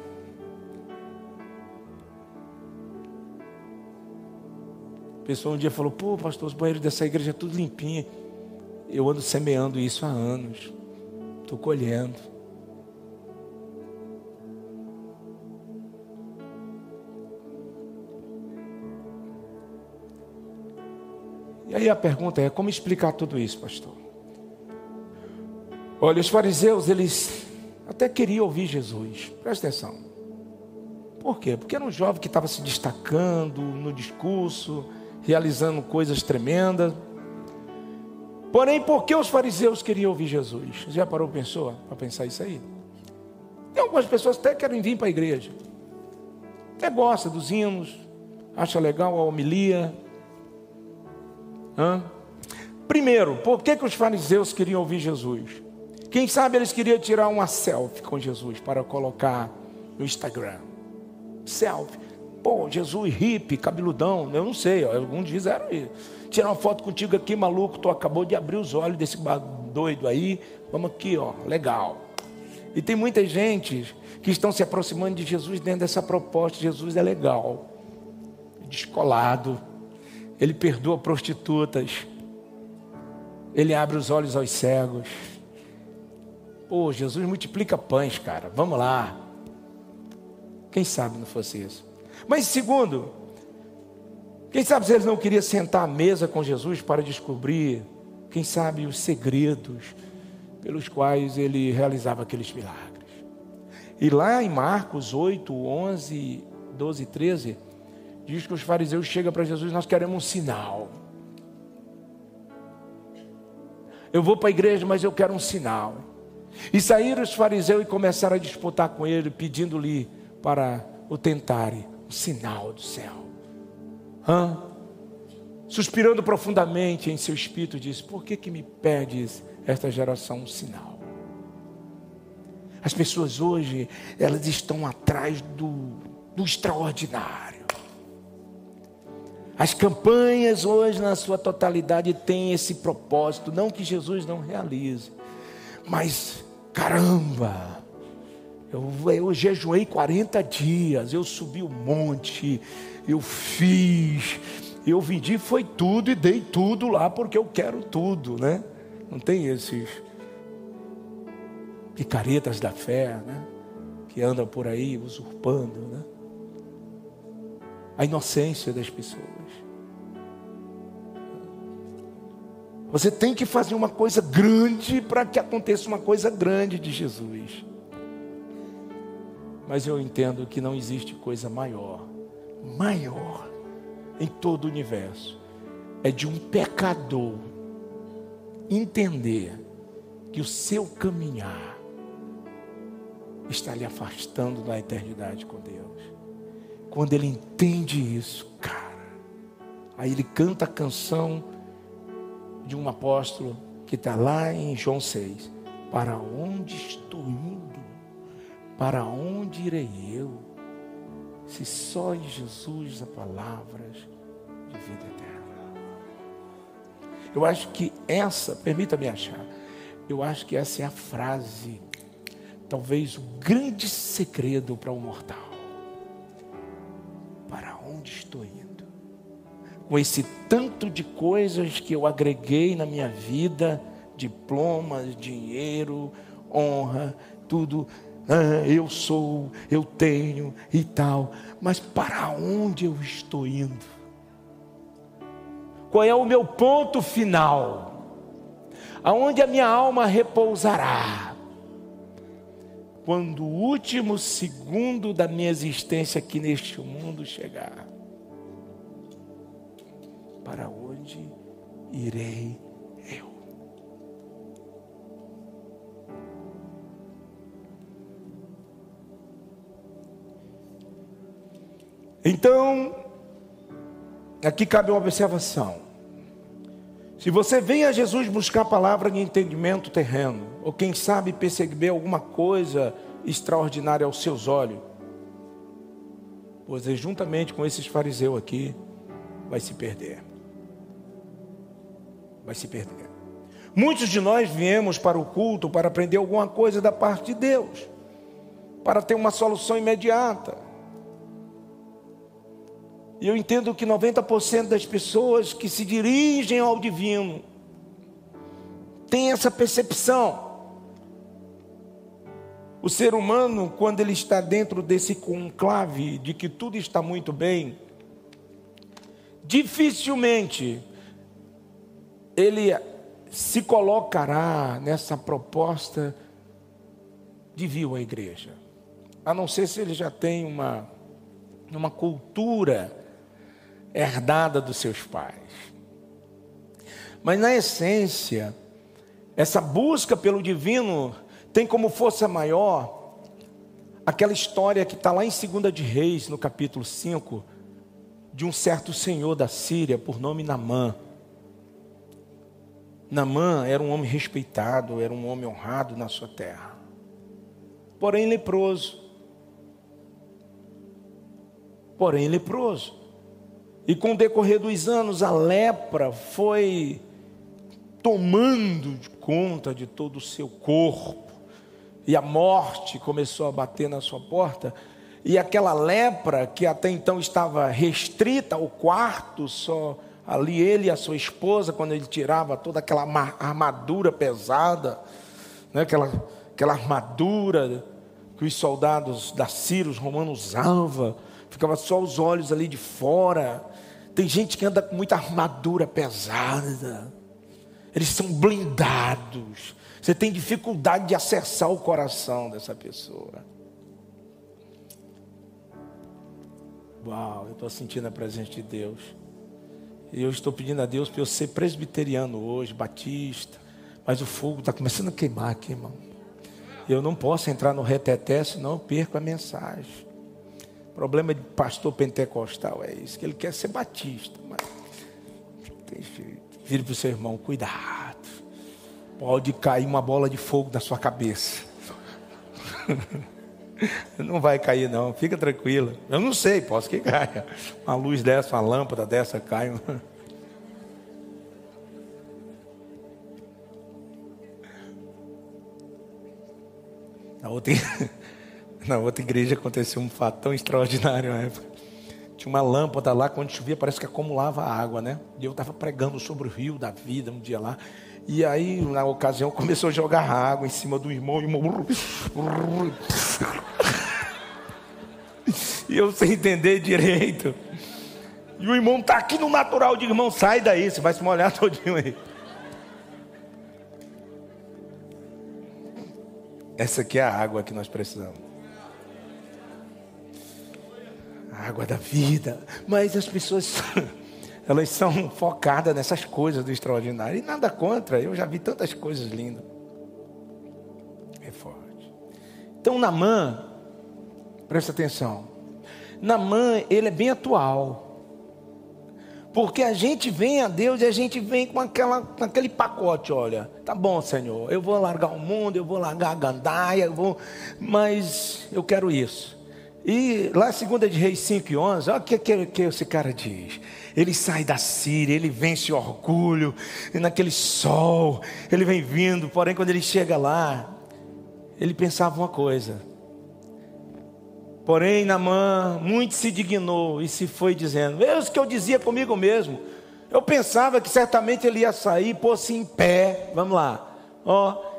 A pessoa um dia falou: pô, pastor, os banheiros dessa igreja é tudo limpinho. Eu ando semeando isso há anos. Estou colhendo. E aí a pergunta é: como explicar tudo isso, pastor? Olha, os fariseus, eles até queriam ouvir Jesus. Presta atenção. Por quê? Porque era um jovem que estava se destacando no discurso, realizando coisas tremendas. Porém, por que os fariseus queriam ouvir Jesus? Já parou pensou para pensar isso aí? Tem algumas pessoas que até querem vir para a igreja. Até gosta dos hinos, acha legal a homilia. Hã? Primeiro, por que, que os fariseus queriam ouvir Jesus? Quem sabe eles queriam tirar uma selfie com Jesus para colocar no Instagram. Selfie. Pô, Jesus hippie, cabeludão, eu não sei, alguns dizem era isso. Tirar uma foto contigo aqui, maluco, tu acabou de abrir os olhos desse doido aí. Vamos aqui, ó, legal. E tem muita gente que estão se aproximando de Jesus dentro dessa proposta. Jesus é legal, descolado, ele perdoa prostitutas, ele abre os olhos aos cegos. Pô, Jesus multiplica pães, cara. Vamos lá. Quem sabe não fosse isso. Mas segundo, quem sabe se eles não queriam sentar à mesa com Jesus para descobrir, quem sabe, os segredos pelos quais ele realizava aqueles milagres. E lá em Marcos 8, 11, 12 13, diz que os fariseus chegam para Jesus: Nós queremos um sinal. Eu vou para a igreja, mas eu quero um sinal. E saíram os fariseus e começaram a disputar com ele, pedindo-lhe para o tentarem um sinal do céu. Hã? Suspirando profundamente em seu espírito, disse: Por que, que me pedes esta geração um sinal? As pessoas hoje, elas estão atrás do, do extraordinário. As campanhas hoje, na sua totalidade, têm esse propósito. Não que Jesus não realize, mas caramba, eu, eu jejuei 40 dias, eu subi o monte, eu fiz, eu vendi, foi tudo e dei tudo lá porque eu quero tudo, né? Não tem esses picaretas da fé, né? Que andam por aí usurpando, né? A inocência das pessoas. Você tem que fazer uma coisa grande para que aconteça uma coisa grande de Jesus. Mas eu entendo que não existe coisa maior, maior em todo o universo, é de um pecador entender que o seu caminhar está lhe afastando da eternidade com Deus. Quando ele entende isso, cara, aí ele canta a canção de um apóstolo que está lá em João 6. Para onde estou indo? Para onde irei eu? Se só em Jesus há palavras de vida eterna. Eu acho que essa, permita-me achar, eu acho que essa é a frase, talvez o grande segredo para o um mortal. Para onde estou indo? Com esse tanto de coisas que eu agreguei na minha vida diplomas, dinheiro, honra, tudo. Ah, eu sou, eu tenho e tal. Mas para onde eu estou indo? Qual é o meu ponto final? Aonde a minha alma repousará? Quando o último segundo da minha existência aqui neste mundo chegar para onde irei eu? Então, aqui cabe uma observação. Se você vem a Jesus buscar palavra de entendimento terreno, ou quem sabe perceber alguma coisa extraordinária aos seus olhos, você juntamente com esses fariseus aqui vai se perder vai se perder. Muitos de nós viemos para o culto para aprender alguma coisa da parte de Deus, para ter uma solução imediata. E eu entendo que 90% das pessoas que se dirigem ao divino têm essa percepção. O ser humano, quando ele está dentro desse conclave de que tudo está muito bem, dificilmente ele se colocará nessa proposta de vir à igreja. A não ser se ele já tem uma, uma cultura herdada dos seus pais. Mas na essência, essa busca pelo divino tem como força maior aquela história que está lá em 2 de Reis, no capítulo 5, de um certo senhor da Síria, por nome Namã Namã era um homem respeitado, era um homem honrado na sua terra. Porém leproso. Porém leproso. E com o decorrer dos anos, a lepra foi tomando conta de todo o seu corpo. E a morte começou a bater na sua porta. E aquela lepra que até então estava restrita ao quarto, só ali ele e a sua esposa, quando ele tirava toda aquela armadura pesada, né, aquela, aquela armadura que os soldados da Síria, os romanos usavam, ficava só os olhos ali de fora. Tem gente que anda com muita armadura pesada, eles são blindados. Você tem dificuldade de acessar o coração dessa pessoa. Uau, eu estou sentindo a presença de Deus. E eu estou pedindo a Deus para eu ser presbiteriano hoje, batista. Mas o fogo está começando a queimar aqui, irmão. Eu não posso entrar no reteté, senão eu perco a mensagem. O problema de pastor pentecostal é isso, que ele quer ser batista. Mas. Vire para o seu irmão, cuidado. Pode cair uma bola de fogo na sua cabeça. Não vai cair, não, fica tranquila. Eu não sei, posso que caia. Uma luz dessa, uma lâmpada dessa cai. Na outra, na outra igreja aconteceu um fato tão extraordinário na época. Tinha uma lâmpada lá, quando chovia, parece que acumulava água, né? E eu estava pregando sobre o rio da vida um dia lá. E aí, na ocasião, começou a jogar água em cima do irmão. E, irmão... e eu sem entender direito. E o irmão está aqui no natural. de irmão, sai daí, você vai se molhar todinho aí. Essa aqui é a água que nós precisamos. A água da vida. Mas as pessoas elas são focadas nessas coisas do extraordinário. E nada contra, eu já vi tantas coisas lindas. É forte. Então, Namã, presta atenção. Namã, ele é bem atual. Porque a gente vem a Deus e a gente vem com, aquela, com aquele pacote, olha, tá bom, Senhor, eu vou largar o mundo, eu vou largar a gandaia, eu vou, mas eu quero isso. E lá, segunda de Reis 5 e 11, olha o que, que, que esse cara diz. Ele sai da Síria, ele vence o orgulho, e naquele sol, ele vem vindo, porém, quando ele chega lá, ele pensava uma coisa. Porém, Namã muito se dignou e se foi dizendo: Veja o que eu dizia comigo mesmo. Eu pensava que certamente ele ia sair, pôr-se em pé. Vamos lá, ó.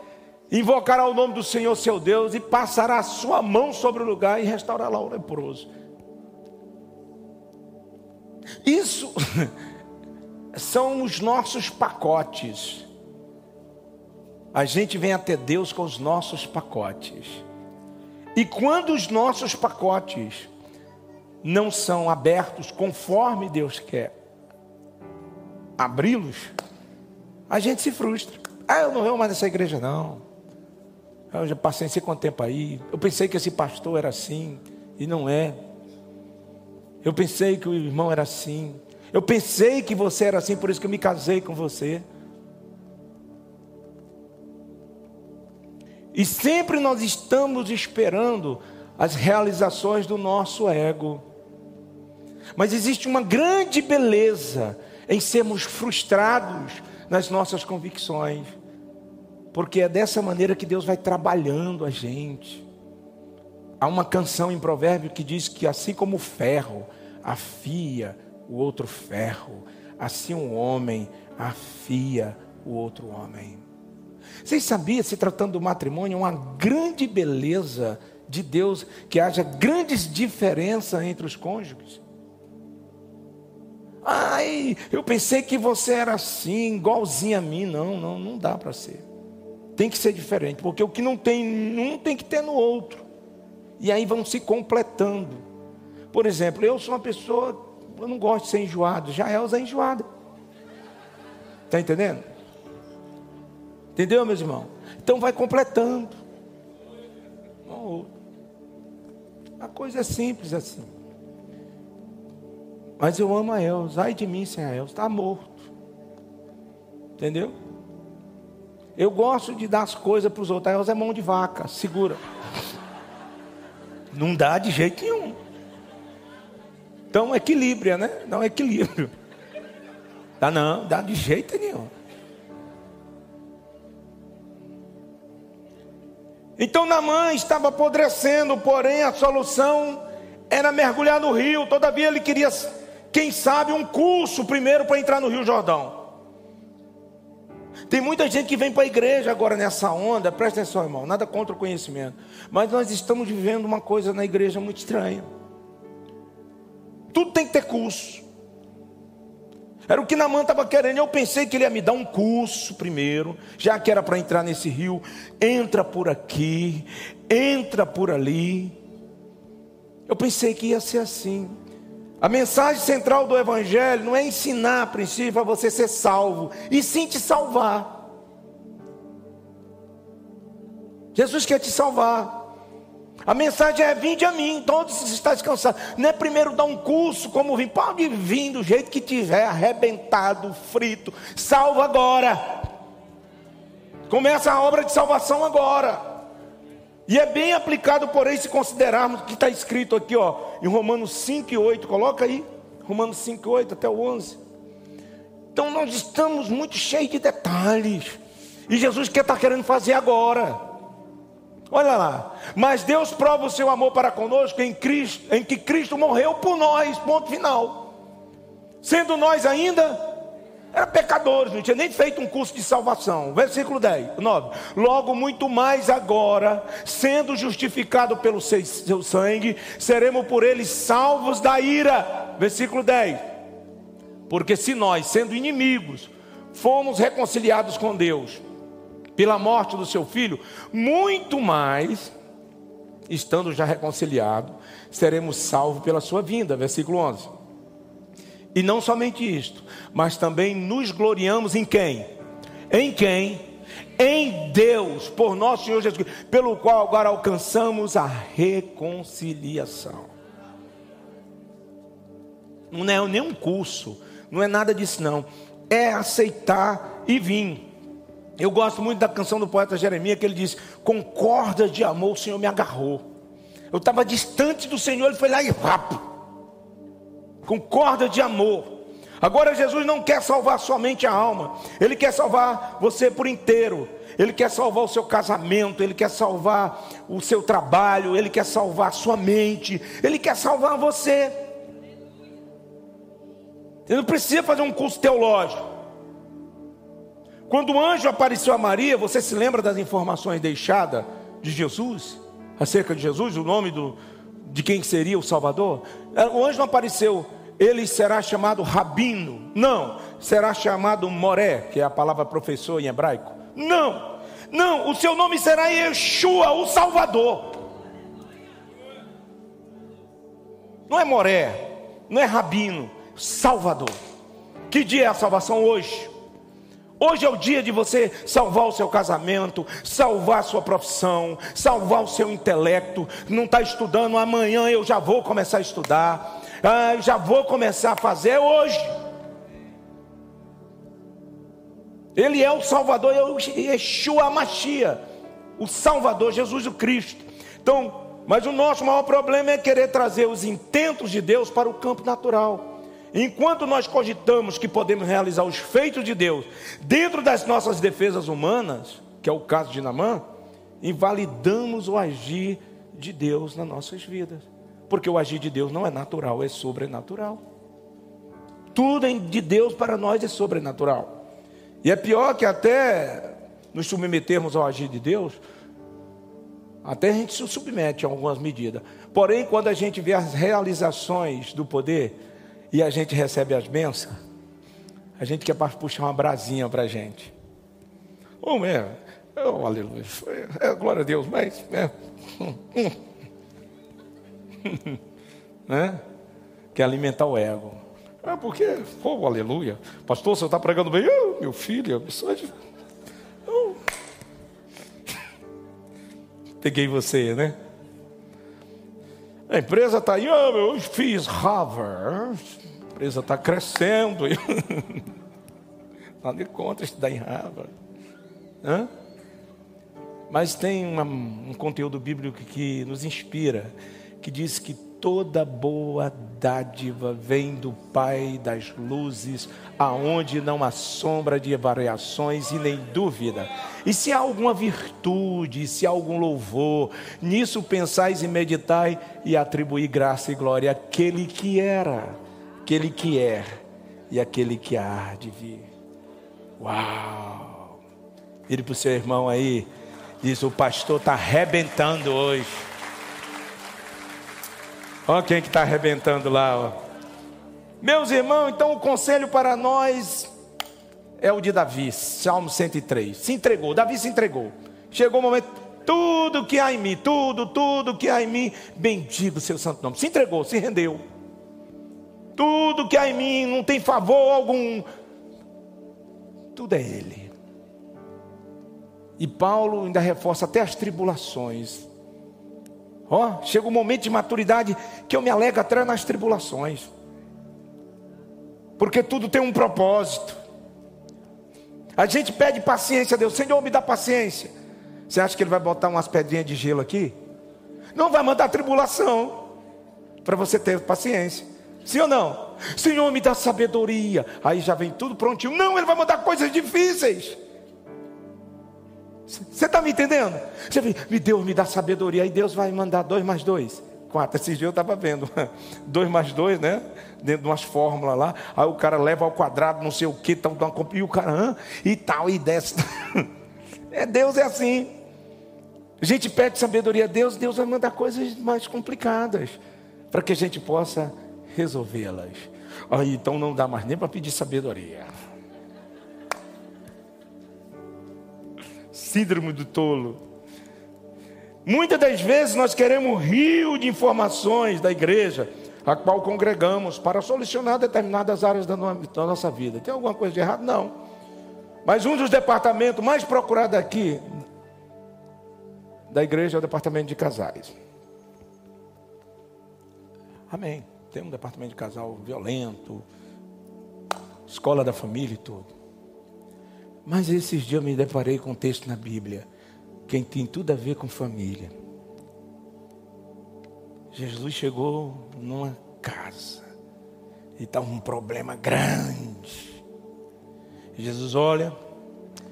Invocará o nome do Senhor seu Deus e passará a sua mão sobre o lugar e restaurará o leproso. Isso são os nossos pacotes. A gente vem até Deus com os nossos pacotes. E quando os nossos pacotes não são abertos conforme Deus quer abri-los, a gente se frustra. Ah, eu não vou mais nessa igreja, não. Eu já passei sei quanto tempo aí. Eu pensei que esse pastor era assim, e não é. Eu pensei que o irmão era assim. Eu pensei que você era assim, por isso que eu me casei com você. E sempre nós estamos esperando as realizações do nosso ego. Mas existe uma grande beleza em sermos frustrados nas nossas convicções. Porque é dessa maneira que Deus vai trabalhando a gente. Há uma canção em Provérbio que diz que assim como o ferro afia o outro ferro, assim um homem afia o outro homem. Vocês sabiam, se tratando do matrimônio, uma grande beleza de Deus que haja grandes diferenças entre os cônjuges? Ai, eu pensei que você era assim, igualzinho a mim. Não, não, não dá para ser. Tem que ser diferente, porque o que não tem num tem que ter no outro. E aí vão se completando. Por exemplo, eu sou uma pessoa, eu não gosto de ser enjoado. Já Elza é enjoada. Está entendendo? Entendeu, meus irmãos? Então vai completando. A coisa é simples assim. Mas eu amo a Elza. Ai de mim sem a Elza. Está morto. Entendeu? Eu gosto de dar as coisas para os outros. Aí é mão de vaca, segura. Não dá de jeito nenhum. Então, equilíbrio, né? Dá um equilíbrio. Dá não, dá de jeito nenhum. Então Namã estava apodrecendo, porém a solução era mergulhar no rio. Todavia ele queria, quem sabe, um curso primeiro para entrar no Rio Jordão. Tem muita gente que vem para a igreja agora nessa onda, presta atenção, irmão, nada contra o conhecimento, mas nós estamos vivendo uma coisa na igreja muito estranha. Tudo tem que ter curso. Era o que Namã estava querendo. Eu pensei que ele ia me dar um curso primeiro, já que era para entrar nesse rio. Entra por aqui, entra por ali. Eu pensei que ia ser assim. A mensagem central do Evangelho não é ensinar a princípio a você ser salvo, e sim te salvar. Jesus quer te salvar. A mensagem é: vinde a mim, todos estão cansados. Não é primeiro dar um curso como vim, pode vir do jeito que tiver, arrebentado, frito, salvo agora. Começa a obra de salvação agora. E é bem aplicado, porém, se considerarmos que está escrito aqui, ó, em Romanos 5 e 8, coloca aí, Romanos 5 e 8 até o 11. Então nós estamos muito cheios de detalhes. E Jesus quer estar tá querendo fazer agora. Olha lá. Mas Deus prova o seu amor para conosco em, Cristo, em que Cristo morreu por nós, ponto final. Sendo nós ainda era pecadores, não tinha nem feito um curso de salvação. Versículo 10, 9. Logo, muito mais agora, sendo justificado pelo seu sangue, seremos por ele salvos da ira. Versículo 10. Porque se nós, sendo inimigos, fomos reconciliados com Deus pela morte do seu filho, muito mais, estando já reconciliado, seremos salvos pela sua vinda. Versículo 11. E não somente isto, mas também nos gloriamos em quem? Em quem? Em Deus, por nosso Senhor Jesus, pelo qual agora alcançamos a reconciliação. Não é nenhum curso, não é nada disso não. É aceitar e vir. Eu gosto muito da canção do poeta Jeremias, que ele diz: Com corda de amor o Senhor me agarrou. Eu estava distante do Senhor, ele foi lá e rapo. Com corda de amor. Agora Jesus não quer salvar somente a alma, Ele quer salvar você por inteiro. Ele quer salvar o seu casamento, Ele quer salvar o seu trabalho, Ele quer salvar a sua mente, Ele quer salvar você. Ele não precisa fazer um curso teológico. Quando o anjo apareceu a Maria, você se lembra das informações deixadas de Jesus? Acerca de Jesus, o nome do, de quem seria o Salvador? O anjo não apareceu, ele será chamado Rabino. Não, será chamado Moré, que é a palavra professor em hebraico. Não, não, o seu nome será Yeshua, o Salvador. Não é Moré, não é Rabino, Salvador. Que dia é a salvação hoje? Hoje é o dia de você salvar o seu casamento, salvar a sua profissão, salvar o seu intelecto. Não está estudando, amanhã eu já vou começar a estudar, ah, já vou começar a fazer hoje. Ele é o Salvador, é Yeshua Machia, o Salvador, Jesus o Cristo. Então, mas o nosso maior problema é querer trazer os intentos de Deus para o campo natural. Enquanto nós cogitamos que podemos realizar os feitos de Deus dentro das nossas defesas humanas, que é o caso de Namã, invalidamos o agir de Deus nas nossas vidas. Porque o agir de Deus não é natural, é sobrenatural. Tudo de Deus para nós é sobrenatural. E é pior que até nos submetermos ao agir de Deus, até a gente se submete a algumas medidas. Porém, quando a gente vê as realizações do poder, e a gente recebe as bênçãos, a gente quer puxar uma brasinha para a gente. Oh, é, oh, aleluia, é, glória a Deus, mas. É, hum, hum. né? Quer alimentar o ego. É porque, oh, aleluia, pastor, você está pregando bem, oh, meu filho, a de. Oh. Peguei você, né? A empresa está aí, oh, eu fiz Harvard empresa está crescendo. Nada de conta estudar em Harvard. Hã? Mas tem uma, um conteúdo bíblico que nos inspira, que diz que toda boa dádiva vem do Pai das luzes, aonde não há sombra de variações e nem dúvida. E se há alguma virtude, se há algum louvor, nisso pensais e meditai e atribuir graça e glória àquele que era, aquele que é e aquele que há de vir. Uau! Vire para o seu irmão aí, diz: o pastor está arrebentando hoje. Olha quem que está arrebentando lá. Ó. Meus irmãos, então o conselho para nós é o de Davi, Salmo 103. Se entregou, Davi se entregou. Chegou o momento, tudo que há em mim, tudo, tudo que há em mim, bendigo o seu santo nome. Se entregou, se rendeu. Tudo que há em mim não tem favor algum. Tudo é Ele. E Paulo ainda reforça até as tribulações. Ó, oh, chega um momento de maturidade que eu me alegro atrás nas tribulações. Porque tudo tem um propósito. A gente pede paciência a Deus, Senhor, me dá paciência. Você acha que Ele vai botar umas pedrinhas de gelo aqui? Não vai mandar tribulação para você ter paciência. Sim ou não? Senhor, me dá sabedoria. Aí já vem tudo prontinho. Não, Ele vai mandar coisas difíceis. Você está me entendendo? Você me Deus me dá sabedoria, aí Deus vai mandar dois mais dois. Quatro. Esses dias eu estava vendo. Dois mais dois, né? Dentro de umas fórmulas lá. Aí o cara leva ao quadrado, não sei o que, tal, e o cara, e tal, e desce. É, Deus é assim. A gente pede sabedoria a Deus, Deus vai mandar coisas mais complicadas. Para que a gente possa resolvê-las. Aí então não dá mais nem para pedir sabedoria. Síndrome do tolo. Muitas das vezes nós queremos um rio de informações da igreja, a qual congregamos, para solucionar determinadas áreas da nossa vida. Tem alguma coisa de errado? Não. Mas um dos departamentos mais procurados aqui da igreja é o departamento de casais. Amém. Tem um departamento de casal violento, escola da família e tudo. Mas esses dias eu me deparei com um texto na Bíblia, que tem tudo a ver com família. Jesus chegou numa casa e estava um problema grande. Jesus olha,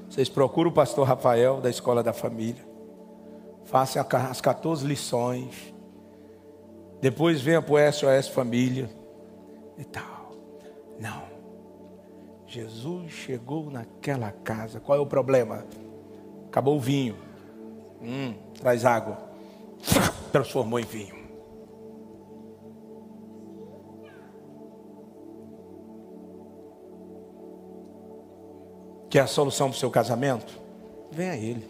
vocês procuram o pastor Rafael da escola da família, façam as 14 lições, depois venha para o SOS Família e tal. Não. Jesus chegou naquela casa. Qual é o problema? Acabou o vinho. Hum, traz água. Transformou em vinho. Quer a solução para o seu casamento? Vem a Ele.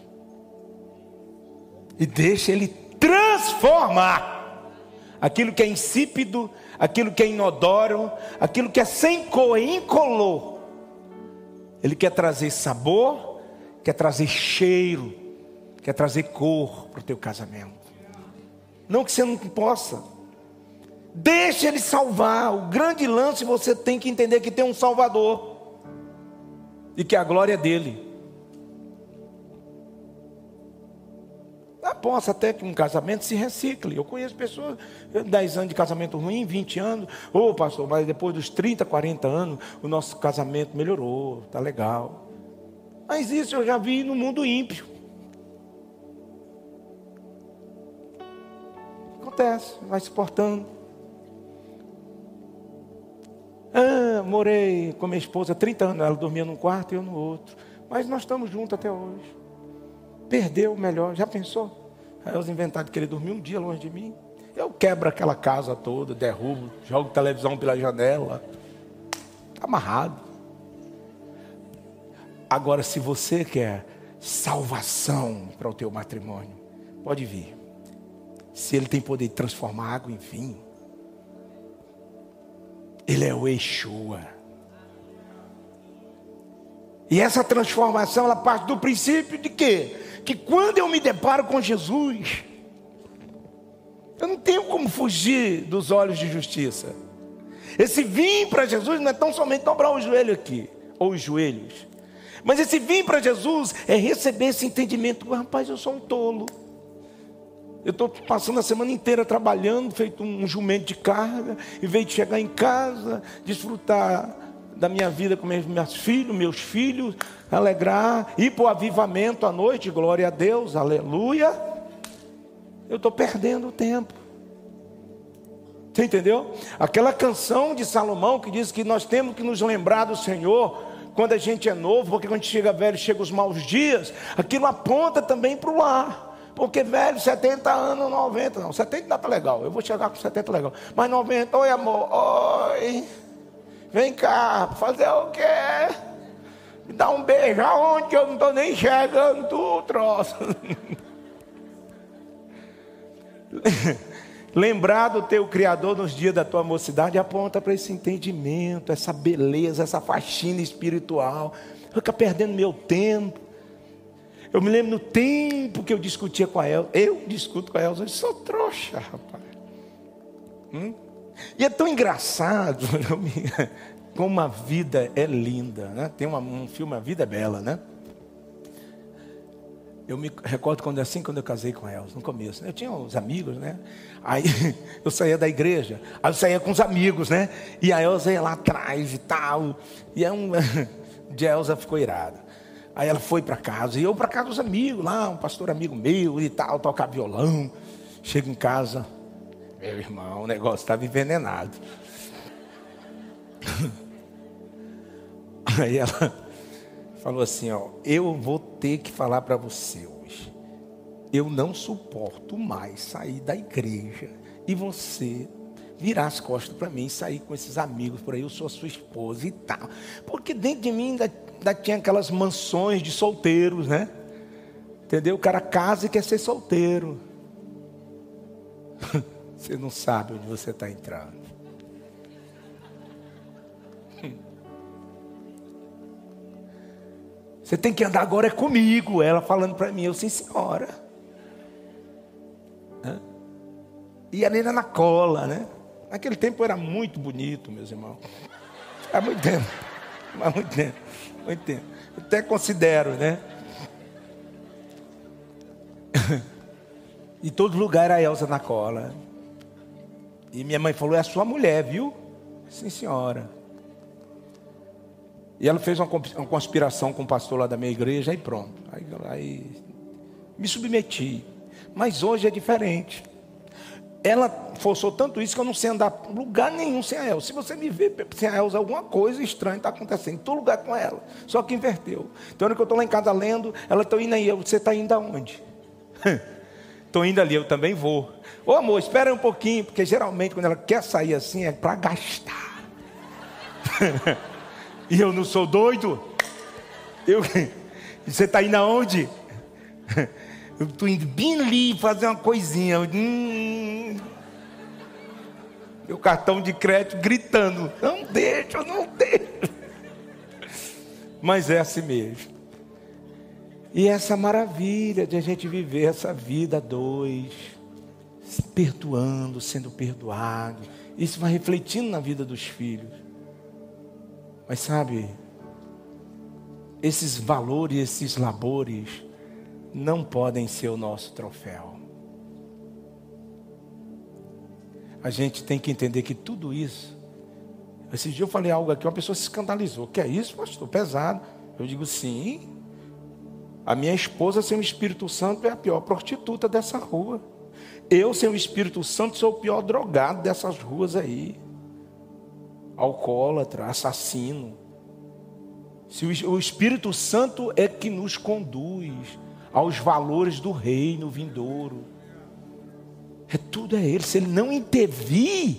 E deixa Ele transformar aquilo que é insípido, aquilo que é inodoro, aquilo que é sem cor incolor ele quer trazer sabor, quer trazer cheiro, quer trazer cor para o teu casamento. Não que você não possa. Deixa ele salvar. O grande lance você tem que entender que tem um Salvador. E que a glória é dele. Possa até que um casamento se recicle. Eu conheço pessoas, 10 anos de casamento ruim, 20 anos. Ô oh, pastor, mas depois dos 30, 40 anos, o nosso casamento melhorou, está legal. Mas isso eu já vi no mundo ímpio. Acontece, vai se portando. Ah, morei com minha esposa 30 anos, ela dormia num quarto e eu no outro. Mas nós estamos juntos até hoje. Perdeu o melhor, já pensou? Aí os inventaram que ele dormiu um dia longe de mim. Eu quebro aquela casa toda, derrubo, jogo televisão pela janela. Amarrado. Agora, se você quer salvação para o teu matrimônio, pode vir. Se ele tem poder de transformar água em vinho, ele é o Yeshua. E essa transformação, ela parte do princípio de quê? Que quando eu me deparo com Jesus, eu não tenho como fugir dos olhos de justiça. Esse vir para Jesus não é tão somente dobrar o joelho aqui, ou os joelhos. Mas esse vir para Jesus é receber esse entendimento. Rapaz, eu sou um tolo. Eu estou passando a semana inteira trabalhando, feito um jumento de carga, em vez de chegar em casa, desfrutar da minha vida com meus, meus filhos, meus filhos, alegrar, ir para o avivamento à noite, glória a Deus, aleluia. Eu estou perdendo o tempo. Você entendeu? Aquela canção de Salomão que diz que nós temos que nos lembrar do Senhor quando a gente é novo, porque quando chega velho, chega os maus dias, aquilo aponta também para o lar. Porque, velho, 70 anos, 90, não, 70 dá para legal, eu vou chegar com 70 legal. Mas 90, oi amor, oi, vem cá, fazer o quê? Me dá um beijo aonde eu não estou nem chegando, tu troço. Lembrar do teu Criador nos dias da tua mocidade aponta para esse entendimento, essa beleza, essa faxina espiritual. Fica perdendo meu tempo. Eu me lembro no tempo que eu discutia com a Elza. Eu discuto com a Elza, eu sou trouxa, rapaz. Hum? E é tão engraçado como a vida é linda. Né? Tem uma, um filme, A Vida é Bela, né? Eu me recordo quando assim, quando eu casei com a Elza, no começo. Né? Eu tinha uns amigos, né? Aí eu saía da igreja, aí eu saía com os amigos, né? E a Elza ia lá atrás e tal. E é um. De Elza ficou irada. Aí ela foi para casa, e eu para casa dos amigos, lá, um pastor amigo meu e tal, tocar violão. Chego em casa, meu irmão, o negócio estava envenenado. Aí ela falou assim: Ó, eu vou ter que falar para você hoje. Eu não suporto mais sair da igreja e você virar as costas para mim sair com esses amigos por aí. Eu sou a sua esposa e tal. Porque dentro de mim ainda ainda tinha aquelas mansões de solteiros, né? Entendeu? O cara casa e quer ser solteiro. Você não sabe onde você está entrando. Você tem que andar agora é comigo. Ela falando para mim, eu sim, senhora. E a Nena na cola, né? Naquele tempo era muito bonito, meus irmãos. Há muito tempo. Há muito tempo. Muito tempo. Até considero, né? e todo lugar era a Elza na cola. E minha mãe falou: é a sua mulher, viu? Sim, senhora. E ela fez uma conspiração com o pastor lá da minha igreja e pronto. Aí, aí me submeti. Mas hoje é diferente ela forçou tanto isso que eu não sei andar lugar nenhum sem a Elza. Se você me ver sem a Elza, alguma coisa estranha está acontecendo. Estou lugar com ela. Só que inverteu. Então, hora que eu estou lá em casa lendo, ela está indo aí. Você está indo aonde? Estou indo ali, eu também vou. Ô amor, espera um pouquinho, porque geralmente quando ela quer sair assim é para gastar. e eu não sou doido. Eu... Você está indo aonde? Eu estou indo bem ali fazer uma coisinha. Hum, meu cartão de crédito gritando: Não deixa, não deixa. Mas é assim mesmo. E essa maravilha de a gente viver essa vida dois, se perdoando, sendo perdoado. Isso vai refletindo na vida dos filhos. Mas sabe, esses valores, esses labores, não podem ser o nosso troféu. A gente tem que entender que tudo isso. Esse dia eu falei algo aqui, uma pessoa se escandalizou. Que é isso, pastor? Pesado. Eu digo sim. A minha esposa sem o Espírito Santo é a pior prostituta dessa rua. Eu sem o Espírito Santo sou o pior drogado dessas ruas aí. Alcoólatra, assassino. Se o Espírito Santo é que nos conduz aos valores do reino vindouro. É tudo é Ele. Se Ele não intervir,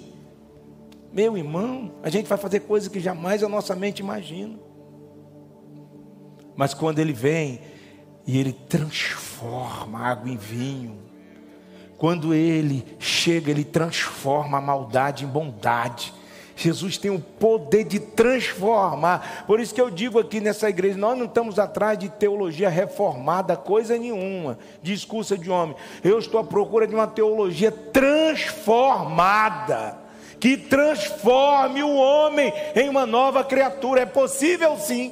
meu irmão, a gente vai fazer coisas que jamais a nossa mente imagina. Mas quando Ele vem e Ele transforma a água em vinho, quando Ele chega, Ele transforma a maldade em bondade Jesus tem o poder de transformar. Por isso que eu digo aqui nessa igreja: nós não estamos atrás de teologia reformada, coisa nenhuma, discurso de homem. Eu estou à procura de uma teologia transformada, que transforme o homem em uma nova criatura. É possível sim.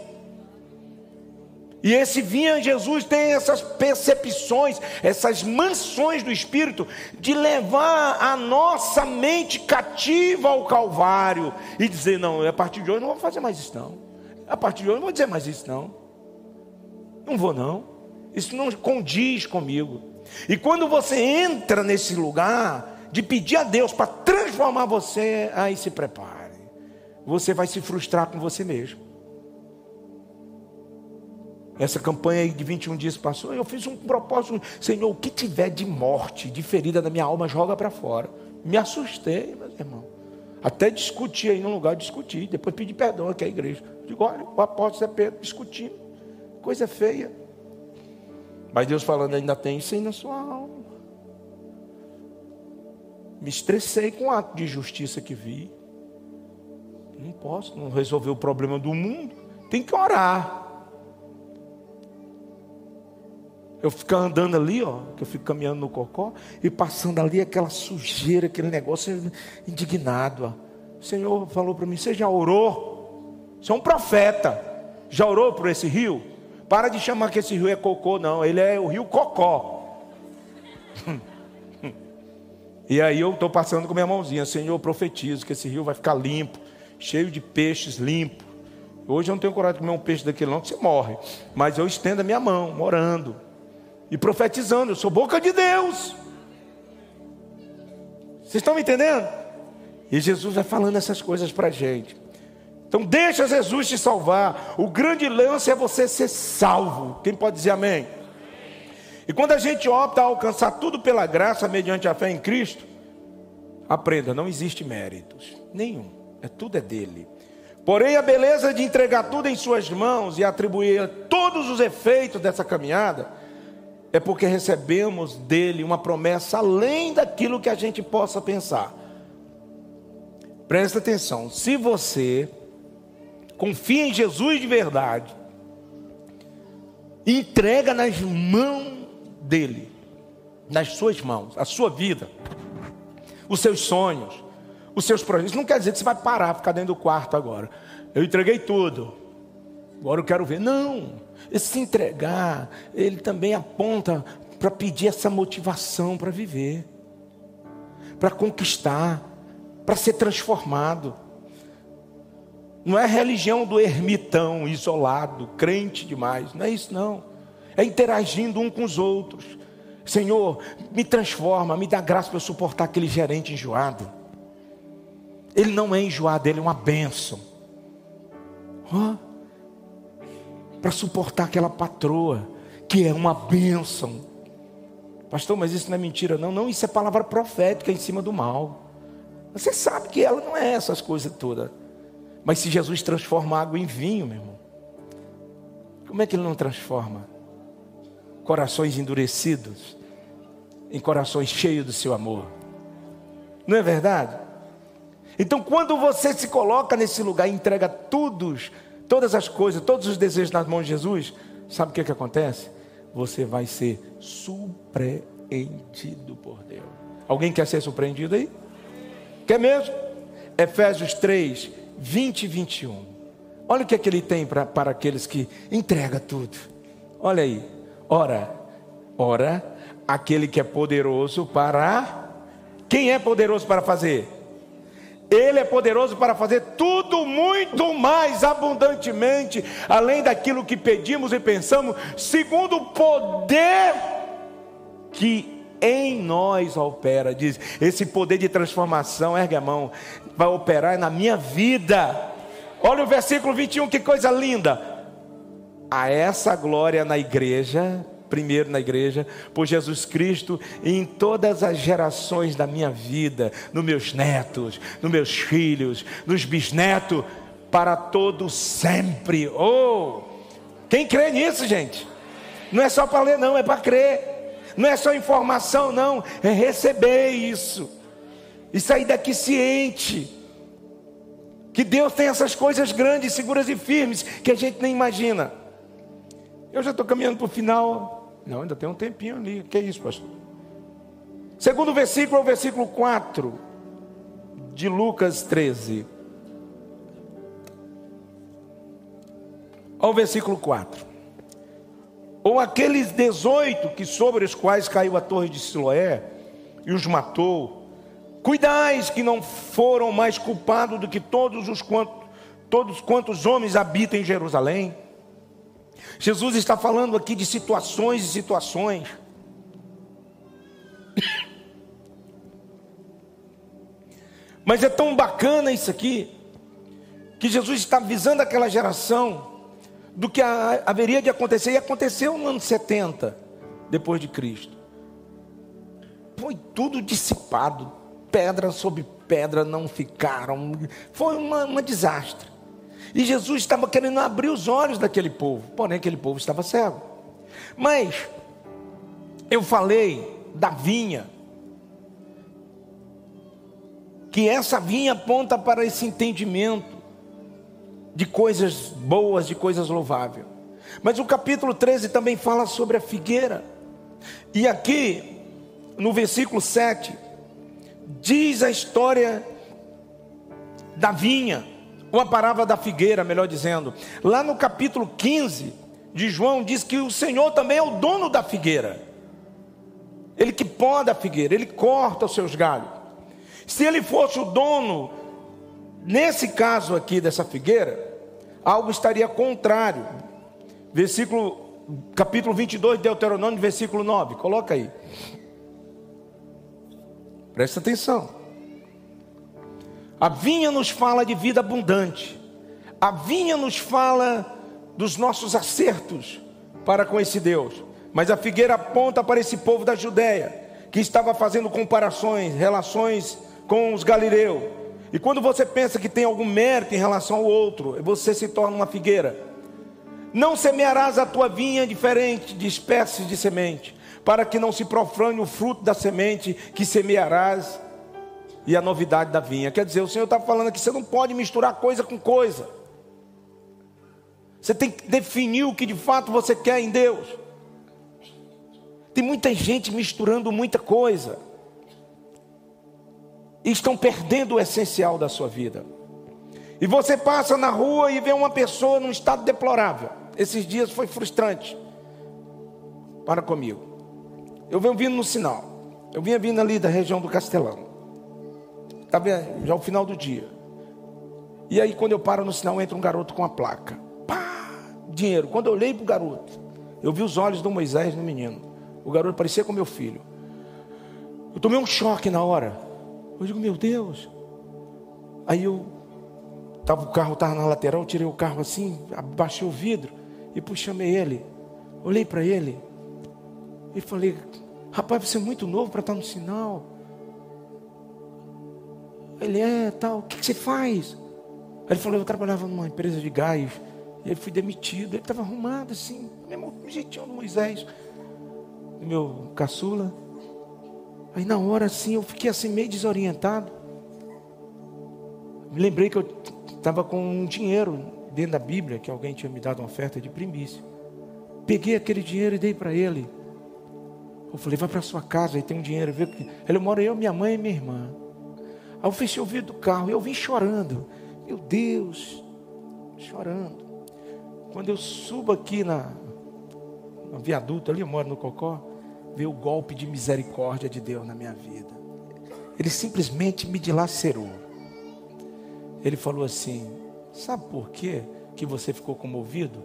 E esse vinha Jesus tem essas percepções, essas mansões do Espírito, de levar a nossa mente cativa ao Calvário e dizer: não, a partir de hoje não vou fazer mais isso, não. A partir de hoje não vou dizer mais isso, não. Não vou, não. Isso não condiz comigo. E quando você entra nesse lugar de pedir a Deus para transformar você, aí se prepare. Você vai se frustrar com você mesmo. Essa campanha de 21 dias passou, eu fiz um propósito, Senhor, o que tiver de morte, de ferida na minha alma, joga para fora. Me assustei, meu irmão. Até discuti aí no lugar, discuti. Depois pedi perdão aqui à igreja. Digo, olha, o apóstolo é Pedro discutindo. Coisa feia. Mas Deus falando, ainda tem isso aí na sua alma. Me estressei com o ato de justiça que vi. Não posso, não resolver o problema do mundo. Tem que orar. Eu fico andando ali, ó, que eu fico caminhando no cocó e passando ali aquela sujeira, aquele negócio indignado. Ó. O Senhor falou para mim: Você já orou? Você é um profeta. Já orou por esse rio? Para de chamar que esse rio é cocô, não. Ele é o rio Cocó. e aí eu estou passando com minha mãozinha: Senhor, profetizo que esse rio vai ficar limpo, cheio de peixes limpo. Hoje eu não tenho coragem de comer um peixe daquele, não, que você morre. Mas eu estendo a minha mão, orando e profetizando. Eu sou boca de Deus. Vocês estão me entendendo? E Jesus vai falando essas coisas para a gente. Então deixa Jesus te salvar. O grande lance é você ser salvo. Quem pode dizer amém? E quando a gente opta a alcançar tudo pela graça, mediante a fé em Cristo, aprenda, não existe méritos. Nenhum. É tudo é dele. Porém, a beleza de entregar tudo em suas mãos e atribuir todos os efeitos dessa caminhada é porque recebemos dele uma promessa além daquilo que a gente possa pensar. Presta atenção, se você confia em Jesus de verdade, entrega nas mãos dele, nas suas mãos, a sua vida, os seus sonhos, os seus projetos. Isso não quer dizer que você vai parar, ficar dentro do quarto agora. Eu entreguei tudo. Agora eu quero ver. Não. Esse entregar, ele também aponta para pedir essa motivação para viver, para conquistar, para ser transformado. Não é a religião do ermitão, isolado, crente demais. Não é isso, não. É interagindo um com os outros. Senhor, me transforma, me dá graça para eu suportar aquele gerente enjoado. Ele não é enjoado, ele é uma bênção. Oh, para suportar aquela patroa, que é uma bênção. Pastor, mas isso não é mentira, não. Não, isso é palavra profética em cima do mal. Você sabe que ela não é essas coisas todas. Mas se Jesus transforma água em vinho, meu irmão, como é que ele não transforma? Corações endurecidos em corações cheios do seu amor. Não é verdade? Então, quando você se coloca nesse lugar e entrega tudo todas as coisas, todos os desejos nas mãos de Jesus, sabe o que, é que acontece? Você vai ser surpreendido por Deus. Alguém quer ser surpreendido aí? Quer mesmo? Efésios 3, 20 e 21. Olha o que é que ele tem pra, para aqueles que entrega tudo. Olha aí. Ora, ora, aquele que é poderoso para. Quem é poderoso para fazer? Ele é poderoso para fazer tudo muito mais abundantemente, além daquilo que pedimos e pensamos, segundo o poder que em nós opera. Diz: esse poder de transformação, ergue a mão, vai operar na minha vida. Olha o versículo 21, que coisa linda. A essa glória na igreja primeiro na igreja, por Jesus Cristo em todas as gerações da minha vida, nos meus netos, nos meus filhos, nos bisnetos, para todo sempre. Oh! Quem crê nisso, gente? Não é só para ler, não, é para crer. Não é só informação, não, é receber isso. E sair daqui ciente. Que Deus tem essas coisas grandes, seguras e firmes que a gente nem imagina. Eu já estou caminhando para o final. Não, ainda tem um tempinho ali. Que é isso, pastor? Segundo versículo é o versículo 4 de Lucas 13. Olha o versículo 4. Ou aqueles 18 que sobre os quais caiu a torre de Siloé e os matou, cuidais que não foram mais culpados do que todos os quantos, todos quantos homens habitam em Jerusalém. Jesus está falando aqui de situações e situações. Mas é tão bacana isso aqui, que Jesus está avisando aquela geração do que haveria de acontecer, e aconteceu no ano 70 depois de Cristo. Foi tudo dissipado, pedra sobre pedra não ficaram, foi um desastre. E Jesus estava querendo abrir os olhos daquele povo, porém aquele povo estava cego. Mas eu falei da vinha, que essa vinha aponta para esse entendimento de coisas boas, de coisas louváveis. Mas o capítulo 13 também fala sobre a figueira. E aqui, no versículo 7, diz a história da vinha, ou a palavra da figueira, melhor dizendo. Lá no capítulo 15 de João, diz que o Senhor também é o dono da figueira. Ele que poda a figueira, ele corta os seus galhos. Se ele fosse o dono Nesse caso aqui dessa figueira, algo estaria contrário. Versículo, capítulo 22 de Deuteronômio, versículo 9. Coloca aí. Presta atenção. A vinha nos fala de vida abundante. A vinha nos fala dos nossos acertos para com esse Deus. Mas a figueira aponta para esse povo da Judéia, que estava fazendo comparações, relações com os galileus e quando você pensa que tem algum mérito em relação ao outro, você se torna uma figueira. Não semearás a tua vinha diferente de espécies de semente, para que não se profane o fruto da semente que semearás e a novidade da vinha. Quer dizer, o Senhor está falando aqui, você não pode misturar coisa com coisa. Você tem que definir o que de fato você quer em Deus. Tem muita gente misturando muita coisa e estão perdendo o essencial da sua vida. E você passa na rua e vê uma pessoa num estado deplorável. Esses dias foi frustrante para comigo. Eu venho vindo no sinal. Eu vinha vindo ali da região do Castelão. Estava já o final do dia. E aí, quando eu paro no sinal, entra um garoto com a placa. Pá! Dinheiro. Quando eu olhei para o garoto, eu vi os olhos do Moisés no menino. O garoto parecia com meu filho. Eu tomei um choque na hora. Eu digo, meu Deus. Aí eu tava, o carro estava na lateral, tirei o carro assim, abaixei o vidro e puxei ele. Olhei para ele e falei, rapaz, você é muito novo para estar no sinal. Ele é tal, o que, que você faz? Aí ele falou, eu trabalhava numa empresa de gás. E ele fui demitido. Ele estava arrumado assim, mesmo jeitinho do Moisés, meu caçula. Aí na hora assim, eu fiquei assim meio desorientado. Me lembrei que eu estava com um dinheiro dentro da Bíblia, que alguém tinha me dado uma oferta de primícia. Peguei aquele dinheiro e dei para ele. Eu falei, vai para sua casa, aí tem um dinheiro. Ele mora eu, minha mãe e minha irmã. Aí eu fechei o vidro do carro e eu vim chorando. Meu Deus, chorando. Quando eu subo aqui na, no viaduto, ali eu moro no Cocó, ver o golpe de misericórdia de Deus na minha vida. Ele simplesmente me dilacerou. Ele falou assim: Sabe por quê que você ficou comovido?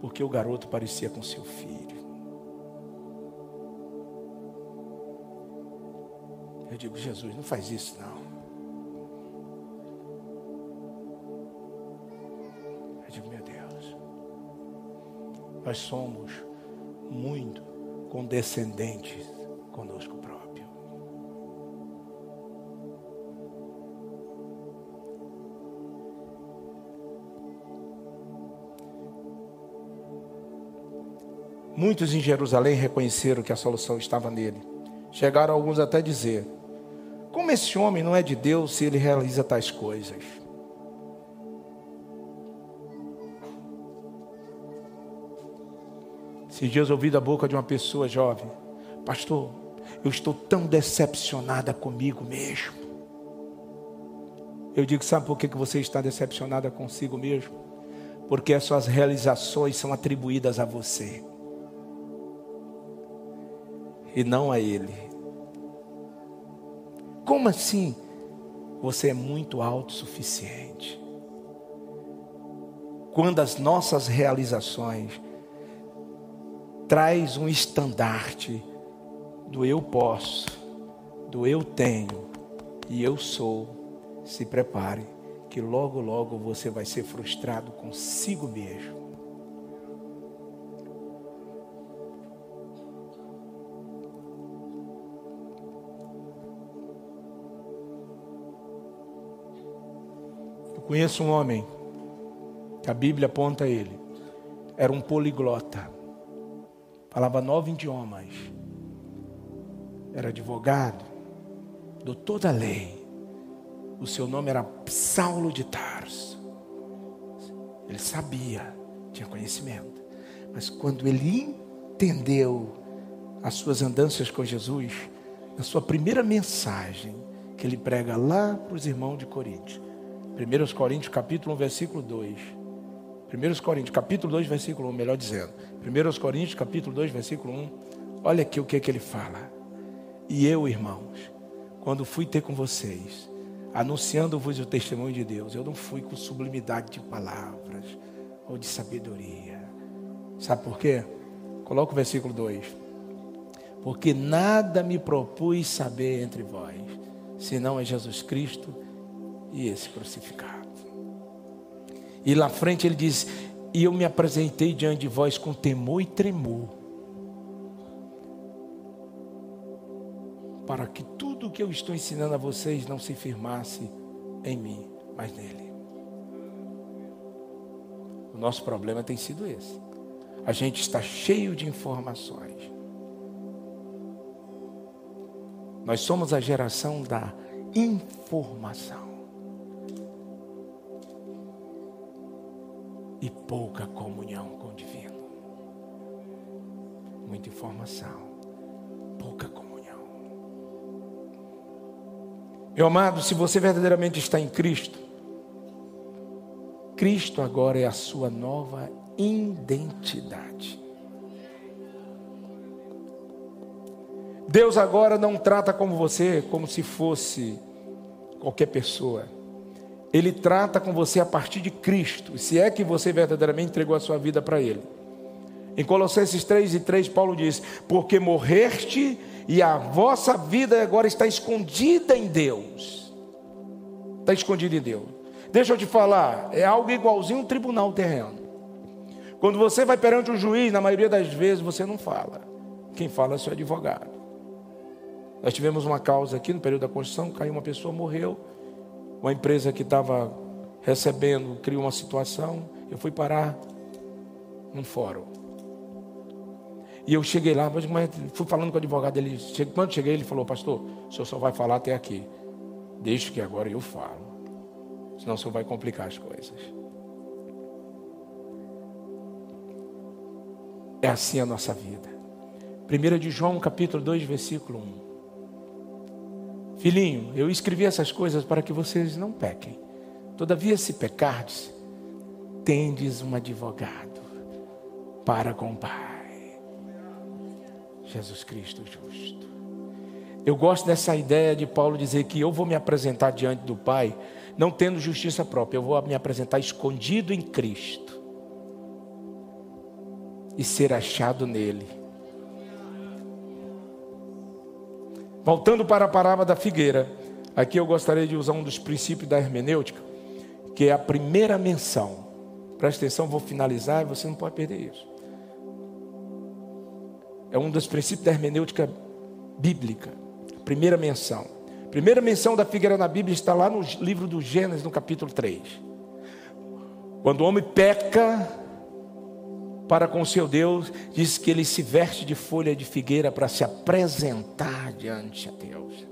Porque o garoto parecia com seu filho. Eu digo, Jesus, não faz isso não. Nós somos muito condescendentes conosco próprio. Muitos em Jerusalém reconheceram que a solução estava nele. Chegaram alguns até dizer: Como esse homem não é de Deus se ele realiza tais coisas? Esses dias ouvi da boca de uma pessoa jovem, pastor, eu estou tão decepcionada comigo mesmo. Eu digo, sabe por que você está decepcionada consigo mesmo? Porque as suas realizações são atribuídas a você. e não a Ele. Como assim? Você é muito autossuficiente. Quando as nossas realizações traz um estandarte do eu posso, do eu tenho e eu sou, se prepare que logo logo você vai ser frustrado consigo mesmo. Conheço um homem, que a Bíblia aponta a ele, era um poliglota, falava nove idiomas, era advogado, doutor da lei, o seu nome era Saulo de Tarso. Ele sabia, tinha conhecimento, mas quando ele entendeu as suas andanças com Jesus, na sua primeira mensagem, que ele prega lá para os irmãos de Coríntios, 1 Coríntios capítulo 1, versículo 2. 1 Coríntios capítulo 2, versículo 1, melhor dizendo. 1 Coríntios capítulo 2, versículo 1. Olha aqui o que, é que ele fala. E eu, irmãos, quando fui ter com vocês, anunciando-vos o testemunho de Deus, eu não fui com sublimidade de palavras ou de sabedoria. Sabe por quê? Coloca o versículo 2. Porque nada me propus saber entre vós, senão é Jesus Cristo e esse crucificado. E lá frente ele diz: E eu me apresentei diante de vós com temor e tremor, para que tudo o que eu estou ensinando a vocês não se firmasse em mim, mas nele. O nosso problema tem sido esse. A gente está cheio de informações. Nós somos a geração da informação. E pouca comunhão com o divino. Muita informação, pouca comunhão. Meu amado, se você verdadeiramente está em Cristo, Cristo agora é a sua nova identidade. Deus agora não trata como você como se fosse qualquer pessoa. Ele trata com você a partir de Cristo, se é que você verdadeiramente entregou a sua vida para Ele. Em Colossenses 3 e 3, Paulo diz: Porque morreste e a vossa vida agora está escondida em Deus. Está escondida em Deus. Deixa eu te falar, é algo igualzinho um tribunal terreno. Quando você vai perante um juiz, na maioria das vezes você não fala. Quem fala é seu advogado. Nós tivemos uma causa aqui no período da Constituição, caiu uma pessoa, morreu uma empresa que estava recebendo criou uma situação, eu fui parar num fórum. E eu cheguei lá, mas fui falando com o advogado dele. Quando cheguei, ele falou: Pastor, o senhor só vai falar até aqui. Deixe que agora eu falo. Senão o senhor vai complicar as coisas. É assim a nossa vida. 1 de João, capítulo 2, versículo 1. Filhinho, eu escrevi essas coisas para que vocês não pequem. Todavia, se pecardes, tendes um advogado para com o Pai. Jesus Cristo justo. Eu gosto dessa ideia de Paulo dizer que eu vou me apresentar diante do Pai, não tendo justiça própria, eu vou me apresentar escondido em Cristo e ser achado nele Voltando para a parábola da figueira, aqui eu gostaria de usar um dos princípios da hermenêutica, que é a primeira menção. Presta atenção, vou finalizar e você não pode perder isso. É um dos princípios da hermenêutica bíblica. Primeira menção. Primeira menção da figueira na Bíblia está lá no livro do Gênesis, no capítulo 3. Quando o homem peca, para com seu Deus, diz que ele se veste de folha de figueira para se apresentar diante de Deus.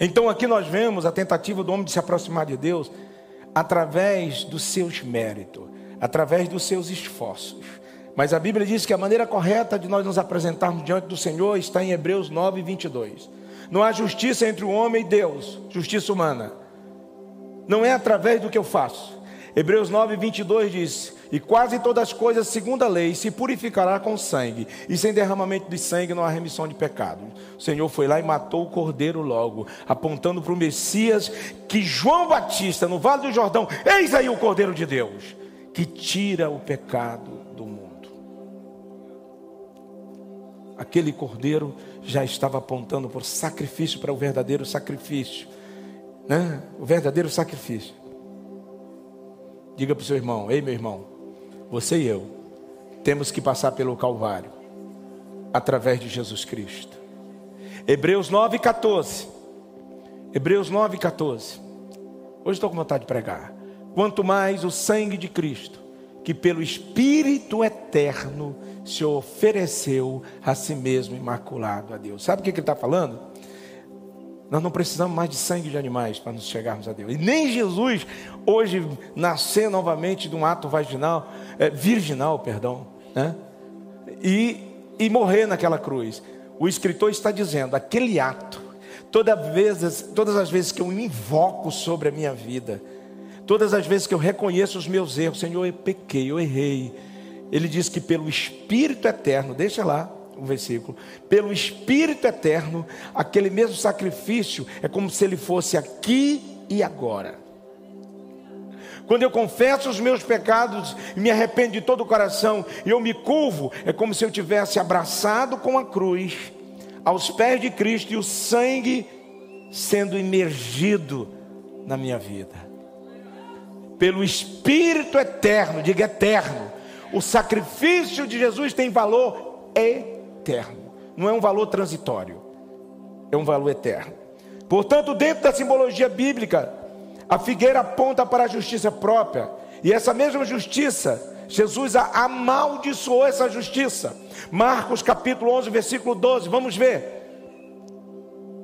Então aqui nós vemos a tentativa do homem de se aproximar de Deus através dos seus méritos, através dos seus esforços. Mas a Bíblia diz que a maneira correta de nós nos apresentarmos diante do Senhor está em Hebreus 9, 22. Não há justiça entre o homem e Deus, justiça humana. Não é através do que eu faço. Hebreus 9, 22 diz: E quase todas as coisas, segundo a lei, se purificará com sangue. E sem derramamento de sangue não há remissão de pecado. O Senhor foi lá e matou o cordeiro logo, apontando para o Messias que João Batista, no Vale do Jordão, eis aí o cordeiro de Deus, que tira o pecado do mundo. Aquele cordeiro já estava apontando por sacrifício para o verdadeiro sacrifício. Né? O verdadeiro sacrifício. Diga para o seu irmão: Ei, meu irmão, você e eu, temos que passar pelo Calvário, através de Jesus Cristo. Hebreus 9, 14. Hebreus 9, 14. Hoje estou com vontade de pregar. Quanto mais o sangue de Cristo, que pelo Espírito eterno se ofereceu a si mesmo imaculado a Deus. Sabe o que ele está falando? Nós não precisamos mais de sangue de animais para nos chegarmos a Deus. E nem Jesus, hoje, nascer novamente de um ato vaginal, é, virginal, perdão, né? e, e morrer naquela cruz. O escritor está dizendo: aquele ato, toda vez, todas as vezes que eu invoco sobre a minha vida, todas as vezes que eu reconheço os meus erros, Senhor, eu pequei, eu errei. Ele diz que pelo Espírito eterno, deixa lá, um versículo, pelo Espírito eterno, aquele mesmo sacrifício é como se ele fosse aqui e agora. Quando eu confesso os meus pecados e me arrependo de todo o coração e eu me curvo, é como se eu tivesse abraçado com a cruz aos pés de Cristo e o sangue sendo imergido na minha vida. Pelo Espírito eterno, diga eterno, o sacrifício de Jesus tem valor eterno não é um valor transitório, é um valor eterno. Portanto, dentro da simbologia bíblica, a figueira aponta para a justiça própria, e essa mesma justiça, Jesus amaldiçoou essa justiça. Marcos capítulo 11, versículo 12, vamos ver.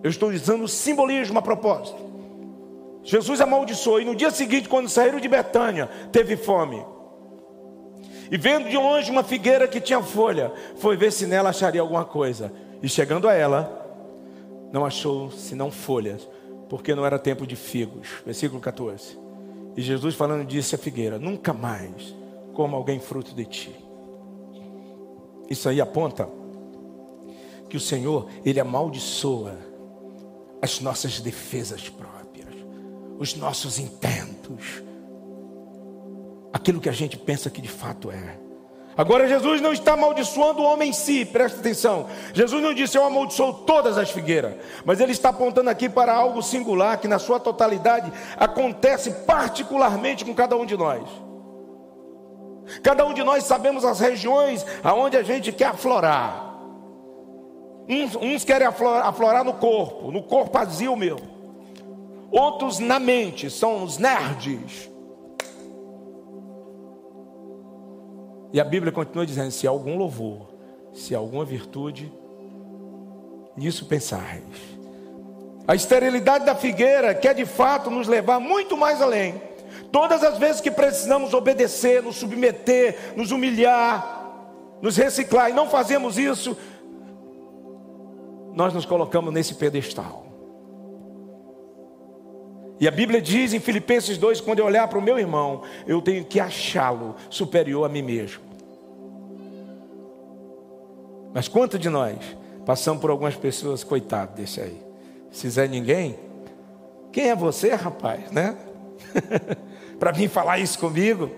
Eu estou usando simbolismo a propósito. Jesus amaldiçoou, e no dia seguinte, quando saíram de Betânia, teve fome. E vendo de longe uma figueira que tinha folha, foi ver se nela acharia alguma coisa. E chegando a ela, não achou senão folhas, porque não era tempo de figos. Versículo 14. E Jesus falando disse à figueira: Nunca mais coma alguém fruto de ti. Isso aí aponta que o Senhor, Ele amaldiçoa as nossas defesas próprias, os nossos intentos aquilo que a gente pensa que de fato é. Agora, Jesus não está amaldiçoando o homem em si, presta atenção. Jesus não disse eu amaldiçoo todas as figueiras, mas ele está apontando aqui para algo singular que, na sua totalidade, acontece particularmente com cada um de nós. Cada um de nós sabemos as regiões aonde a gente quer aflorar. Uns, uns querem aflorar, aflorar no corpo, no corpo vazio meu. Outros na mente, são os nerds E a Bíblia continua dizendo: se há algum louvor, se há alguma virtude, nisso pensais. A esterilidade da figueira quer de fato nos levar muito mais além. Todas as vezes que precisamos obedecer, nos submeter, nos humilhar, nos reciclar e não fazemos isso, nós nos colocamos nesse pedestal. E a Bíblia diz em Filipenses 2: quando eu olhar para o meu irmão, eu tenho que achá-lo superior a mim mesmo. Mas quanto de nós passamos por algumas pessoas, coitado desse aí? Se quiser ninguém, quem é você, rapaz, né? para vir falar isso comigo?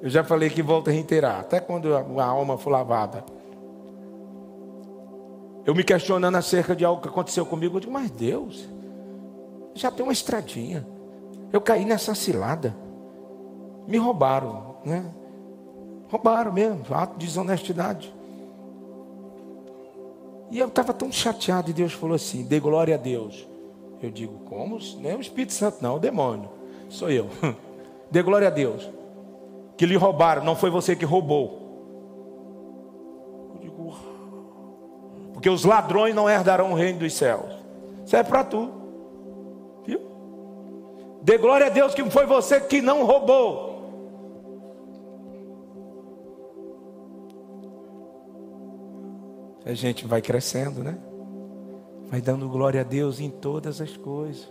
Eu já falei que volta a reiterar, até quando a alma for lavada. Eu me questionando acerca de algo que aconteceu comigo, eu digo, mas Deus, já tem uma estradinha. Eu caí nessa cilada me roubaram, né? Roubaram mesmo, ato de desonestidade. E eu estava tão chateado e Deus falou assim: dê glória a Deus. Eu digo, como? Não é o Espírito Santo, não, é o demônio. Sou eu. dê glória a Deus. Que lhe roubaram, não foi você que roubou. Porque os ladrões não herdarão o reino dos céus. Isso é para tu. Viu? Dê glória a Deus que foi você que não roubou. a gente vai crescendo, né? Vai dando glória a Deus em todas as coisas.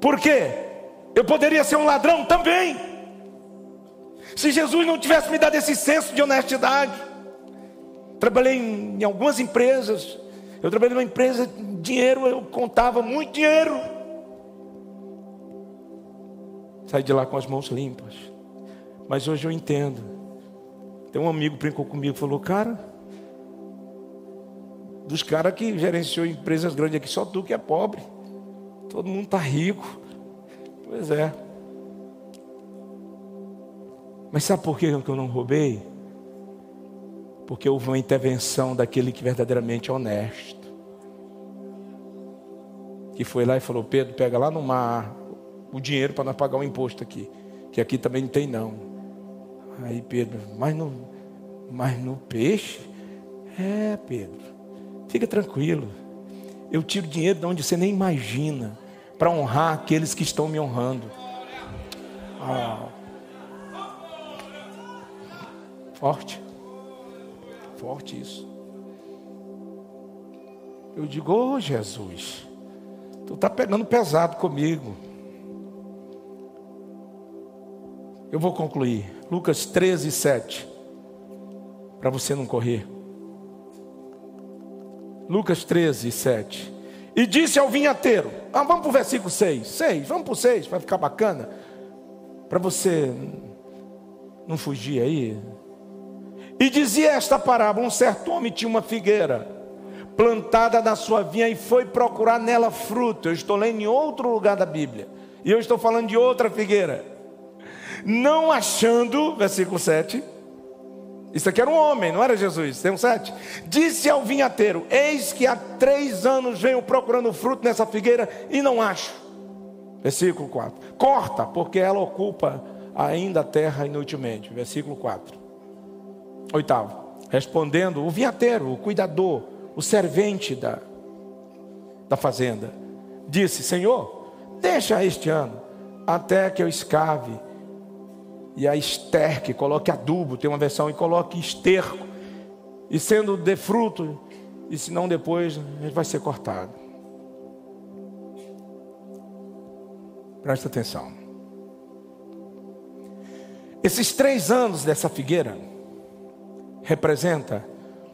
Por quê? Eu poderia ser um ladrão também. Se Jesus não tivesse me dado esse senso de honestidade. Trabalhei em, algumas empresas. Eu trabalhei numa empresa, dinheiro, eu contava muito dinheiro. Saí de lá com as mãos limpas. Mas hoje eu entendo. Tem um amigo brincou comigo falou, cara, dos caras que gerenciou empresas grandes aqui, só tu que é pobre. Todo mundo está rico. Pois é. Mas sabe por que eu não roubei? Porque houve uma intervenção daquele que verdadeiramente é honesto. Que foi lá e falou: Pedro, pega lá no mar o dinheiro para nós pagar o imposto aqui. Que aqui também não tem, não. Aí Pedro, mas no, mas no peixe? É, Pedro. Fica tranquilo. Eu tiro dinheiro de onde você nem imagina para honrar aqueles que estão me honrando. Ah. Forte. Forte isso. Eu digo, ô oh, Jesus, tu está pegando pesado comigo. Eu vou concluir. Lucas 13, 7. Para você não correr. Lucas 13, 7. E disse ao vinhateiro: ah, Vamos para o versículo 6. 6, vamos para o 6, para ficar bacana. Para você não fugir aí. E dizia esta parábola: Um certo homem tinha uma figueira plantada na sua vinha e foi procurar nela fruto. Eu estou lendo em outro lugar da Bíblia. E eu estou falando de outra figueira. Não achando, versículo 7, isso aqui era um homem, não era Jesus. Tem um sete. Disse ao vinhateiro: Eis que há três anos venho procurando fruto nessa figueira e não acho. Versículo 4. Corta, porque ela ocupa ainda a terra inutilmente. Versículo 4. Oitavo. Respondendo, o vinhateiro, o cuidador, o servente da, da fazenda, disse: Senhor, deixa este ano, até que eu escave e a esterque, coloque adubo, tem uma versão, e coloque esterco, e sendo de fruto, e se não depois, ele vai ser cortado. Presta atenção. Esses três anos dessa figueira representa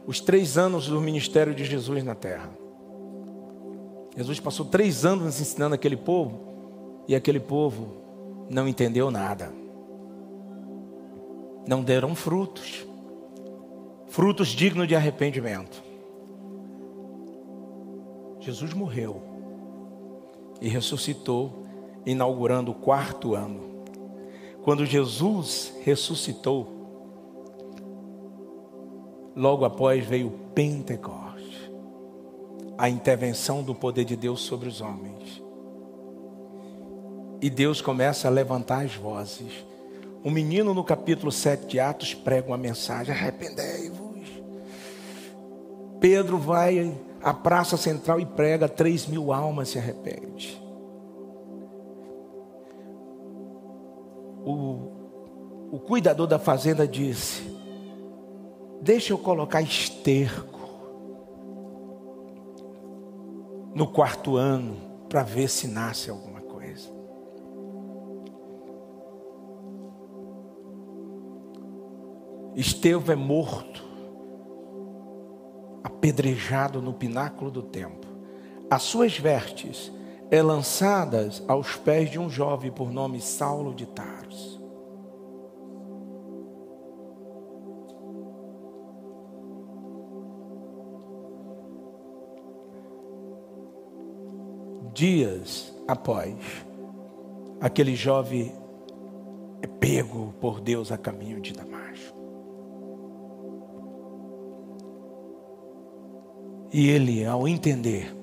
os três anos do ministério de Jesus na terra. Jesus passou três anos ensinando aquele povo e aquele povo não entendeu nada não deram frutos, frutos dignos de arrependimento. Jesus morreu e ressuscitou, inaugurando o quarto ano. Quando Jesus ressuscitou, logo após veio o Pentecoste, a intervenção do poder de Deus sobre os homens. E Deus começa a levantar as vozes um menino no capítulo 7 de Atos prega uma mensagem: arrependei-vos. Pedro vai à praça central e prega, três mil almas se arrepende. O, o cuidador da fazenda disse: Deixa eu colocar esterco no quarto ano para ver se nasce algum. Estevão é morto, apedrejado no pináculo do templo. As suas vestes é lançadas aos pés de um jovem por nome Saulo de Tarso. Dias após, aquele jovem é pego por Deus a caminho de Damasco. E ele, ao entender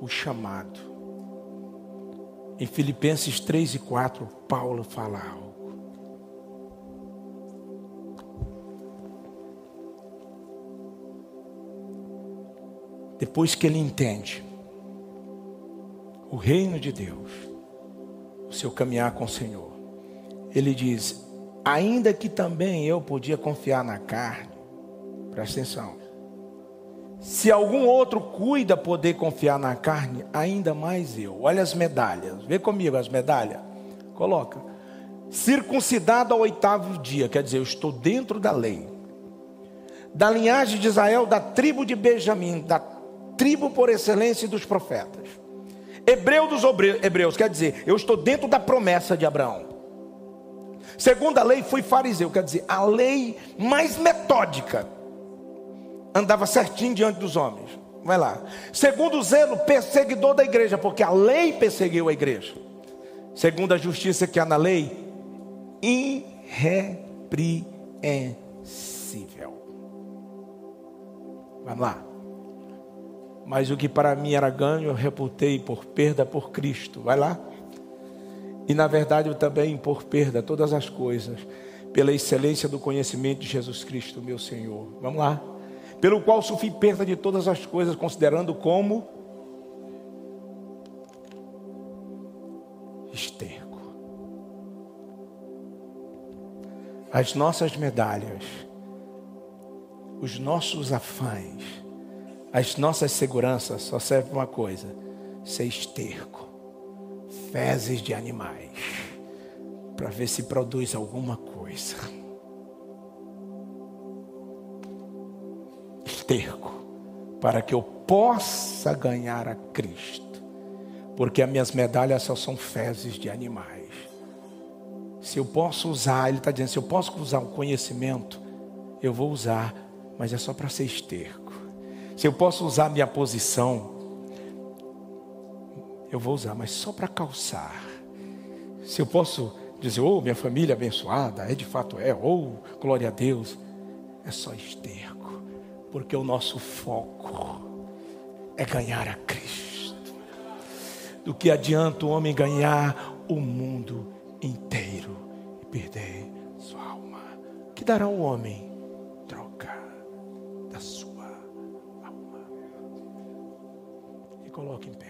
o chamado, em Filipenses 3 e 4, Paulo fala algo. Depois que ele entende o reino de Deus, o seu caminhar com o Senhor, ele diz: ainda que também eu podia confiar na carne, presta atenção, Se algum outro cuida poder confiar na carne, ainda mais eu. Olha as medalhas. Vê comigo as medalhas. Coloca. Circuncidado ao oitavo dia, quer dizer, eu estou dentro da lei. Da linhagem de Israel, da tribo de Benjamim, da tribo por excelência dos profetas. Hebreu dos hebreus, quer dizer, eu estou dentro da promessa de Abraão. Segundo a lei, fui fariseu, quer dizer, a lei mais metódica andava certinho diante dos homens. Vai lá. Segundo zelo, perseguidor da igreja, porque a lei perseguiu a igreja. Segundo a justiça que há na lei, irrepreensível. Vamos lá. Mas o que para mim era ganho, eu reputei por perda por Cristo. Vai lá. E na verdade eu também por perda todas as coisas, pela excelência do conhecimento de Jesus Cristo, meu Senhor. Vamos lá pelo qual sofri perda de todas as coisas, considerando como esterco. As nossas medalhas, os nossos afãs, as nossas seguranças só servem para uma coisa: ser esterco, fezes de animais, para ver se produz alguma coisa. esterco, para que eu possa ganhar a Cristo, porque as minhas medalhas só são fezes de animais. Se eu posso usar, ele está dizendo, se eu posso usar um conhecimento, eu vou usar, mas é só para ser esterco. Se eu posso usar minha posição, eu vou usar, mas só para calçar. Se eu posso dizer, oh, minha família abençoada, é de fato é, ou oh, glória a Deus, é só esterco porque o nosso foco é ganhar a Cristo. Do que adianta o homem ganhar o mundo inteiro e perder sua alma? Que dará o homem coloque em pé.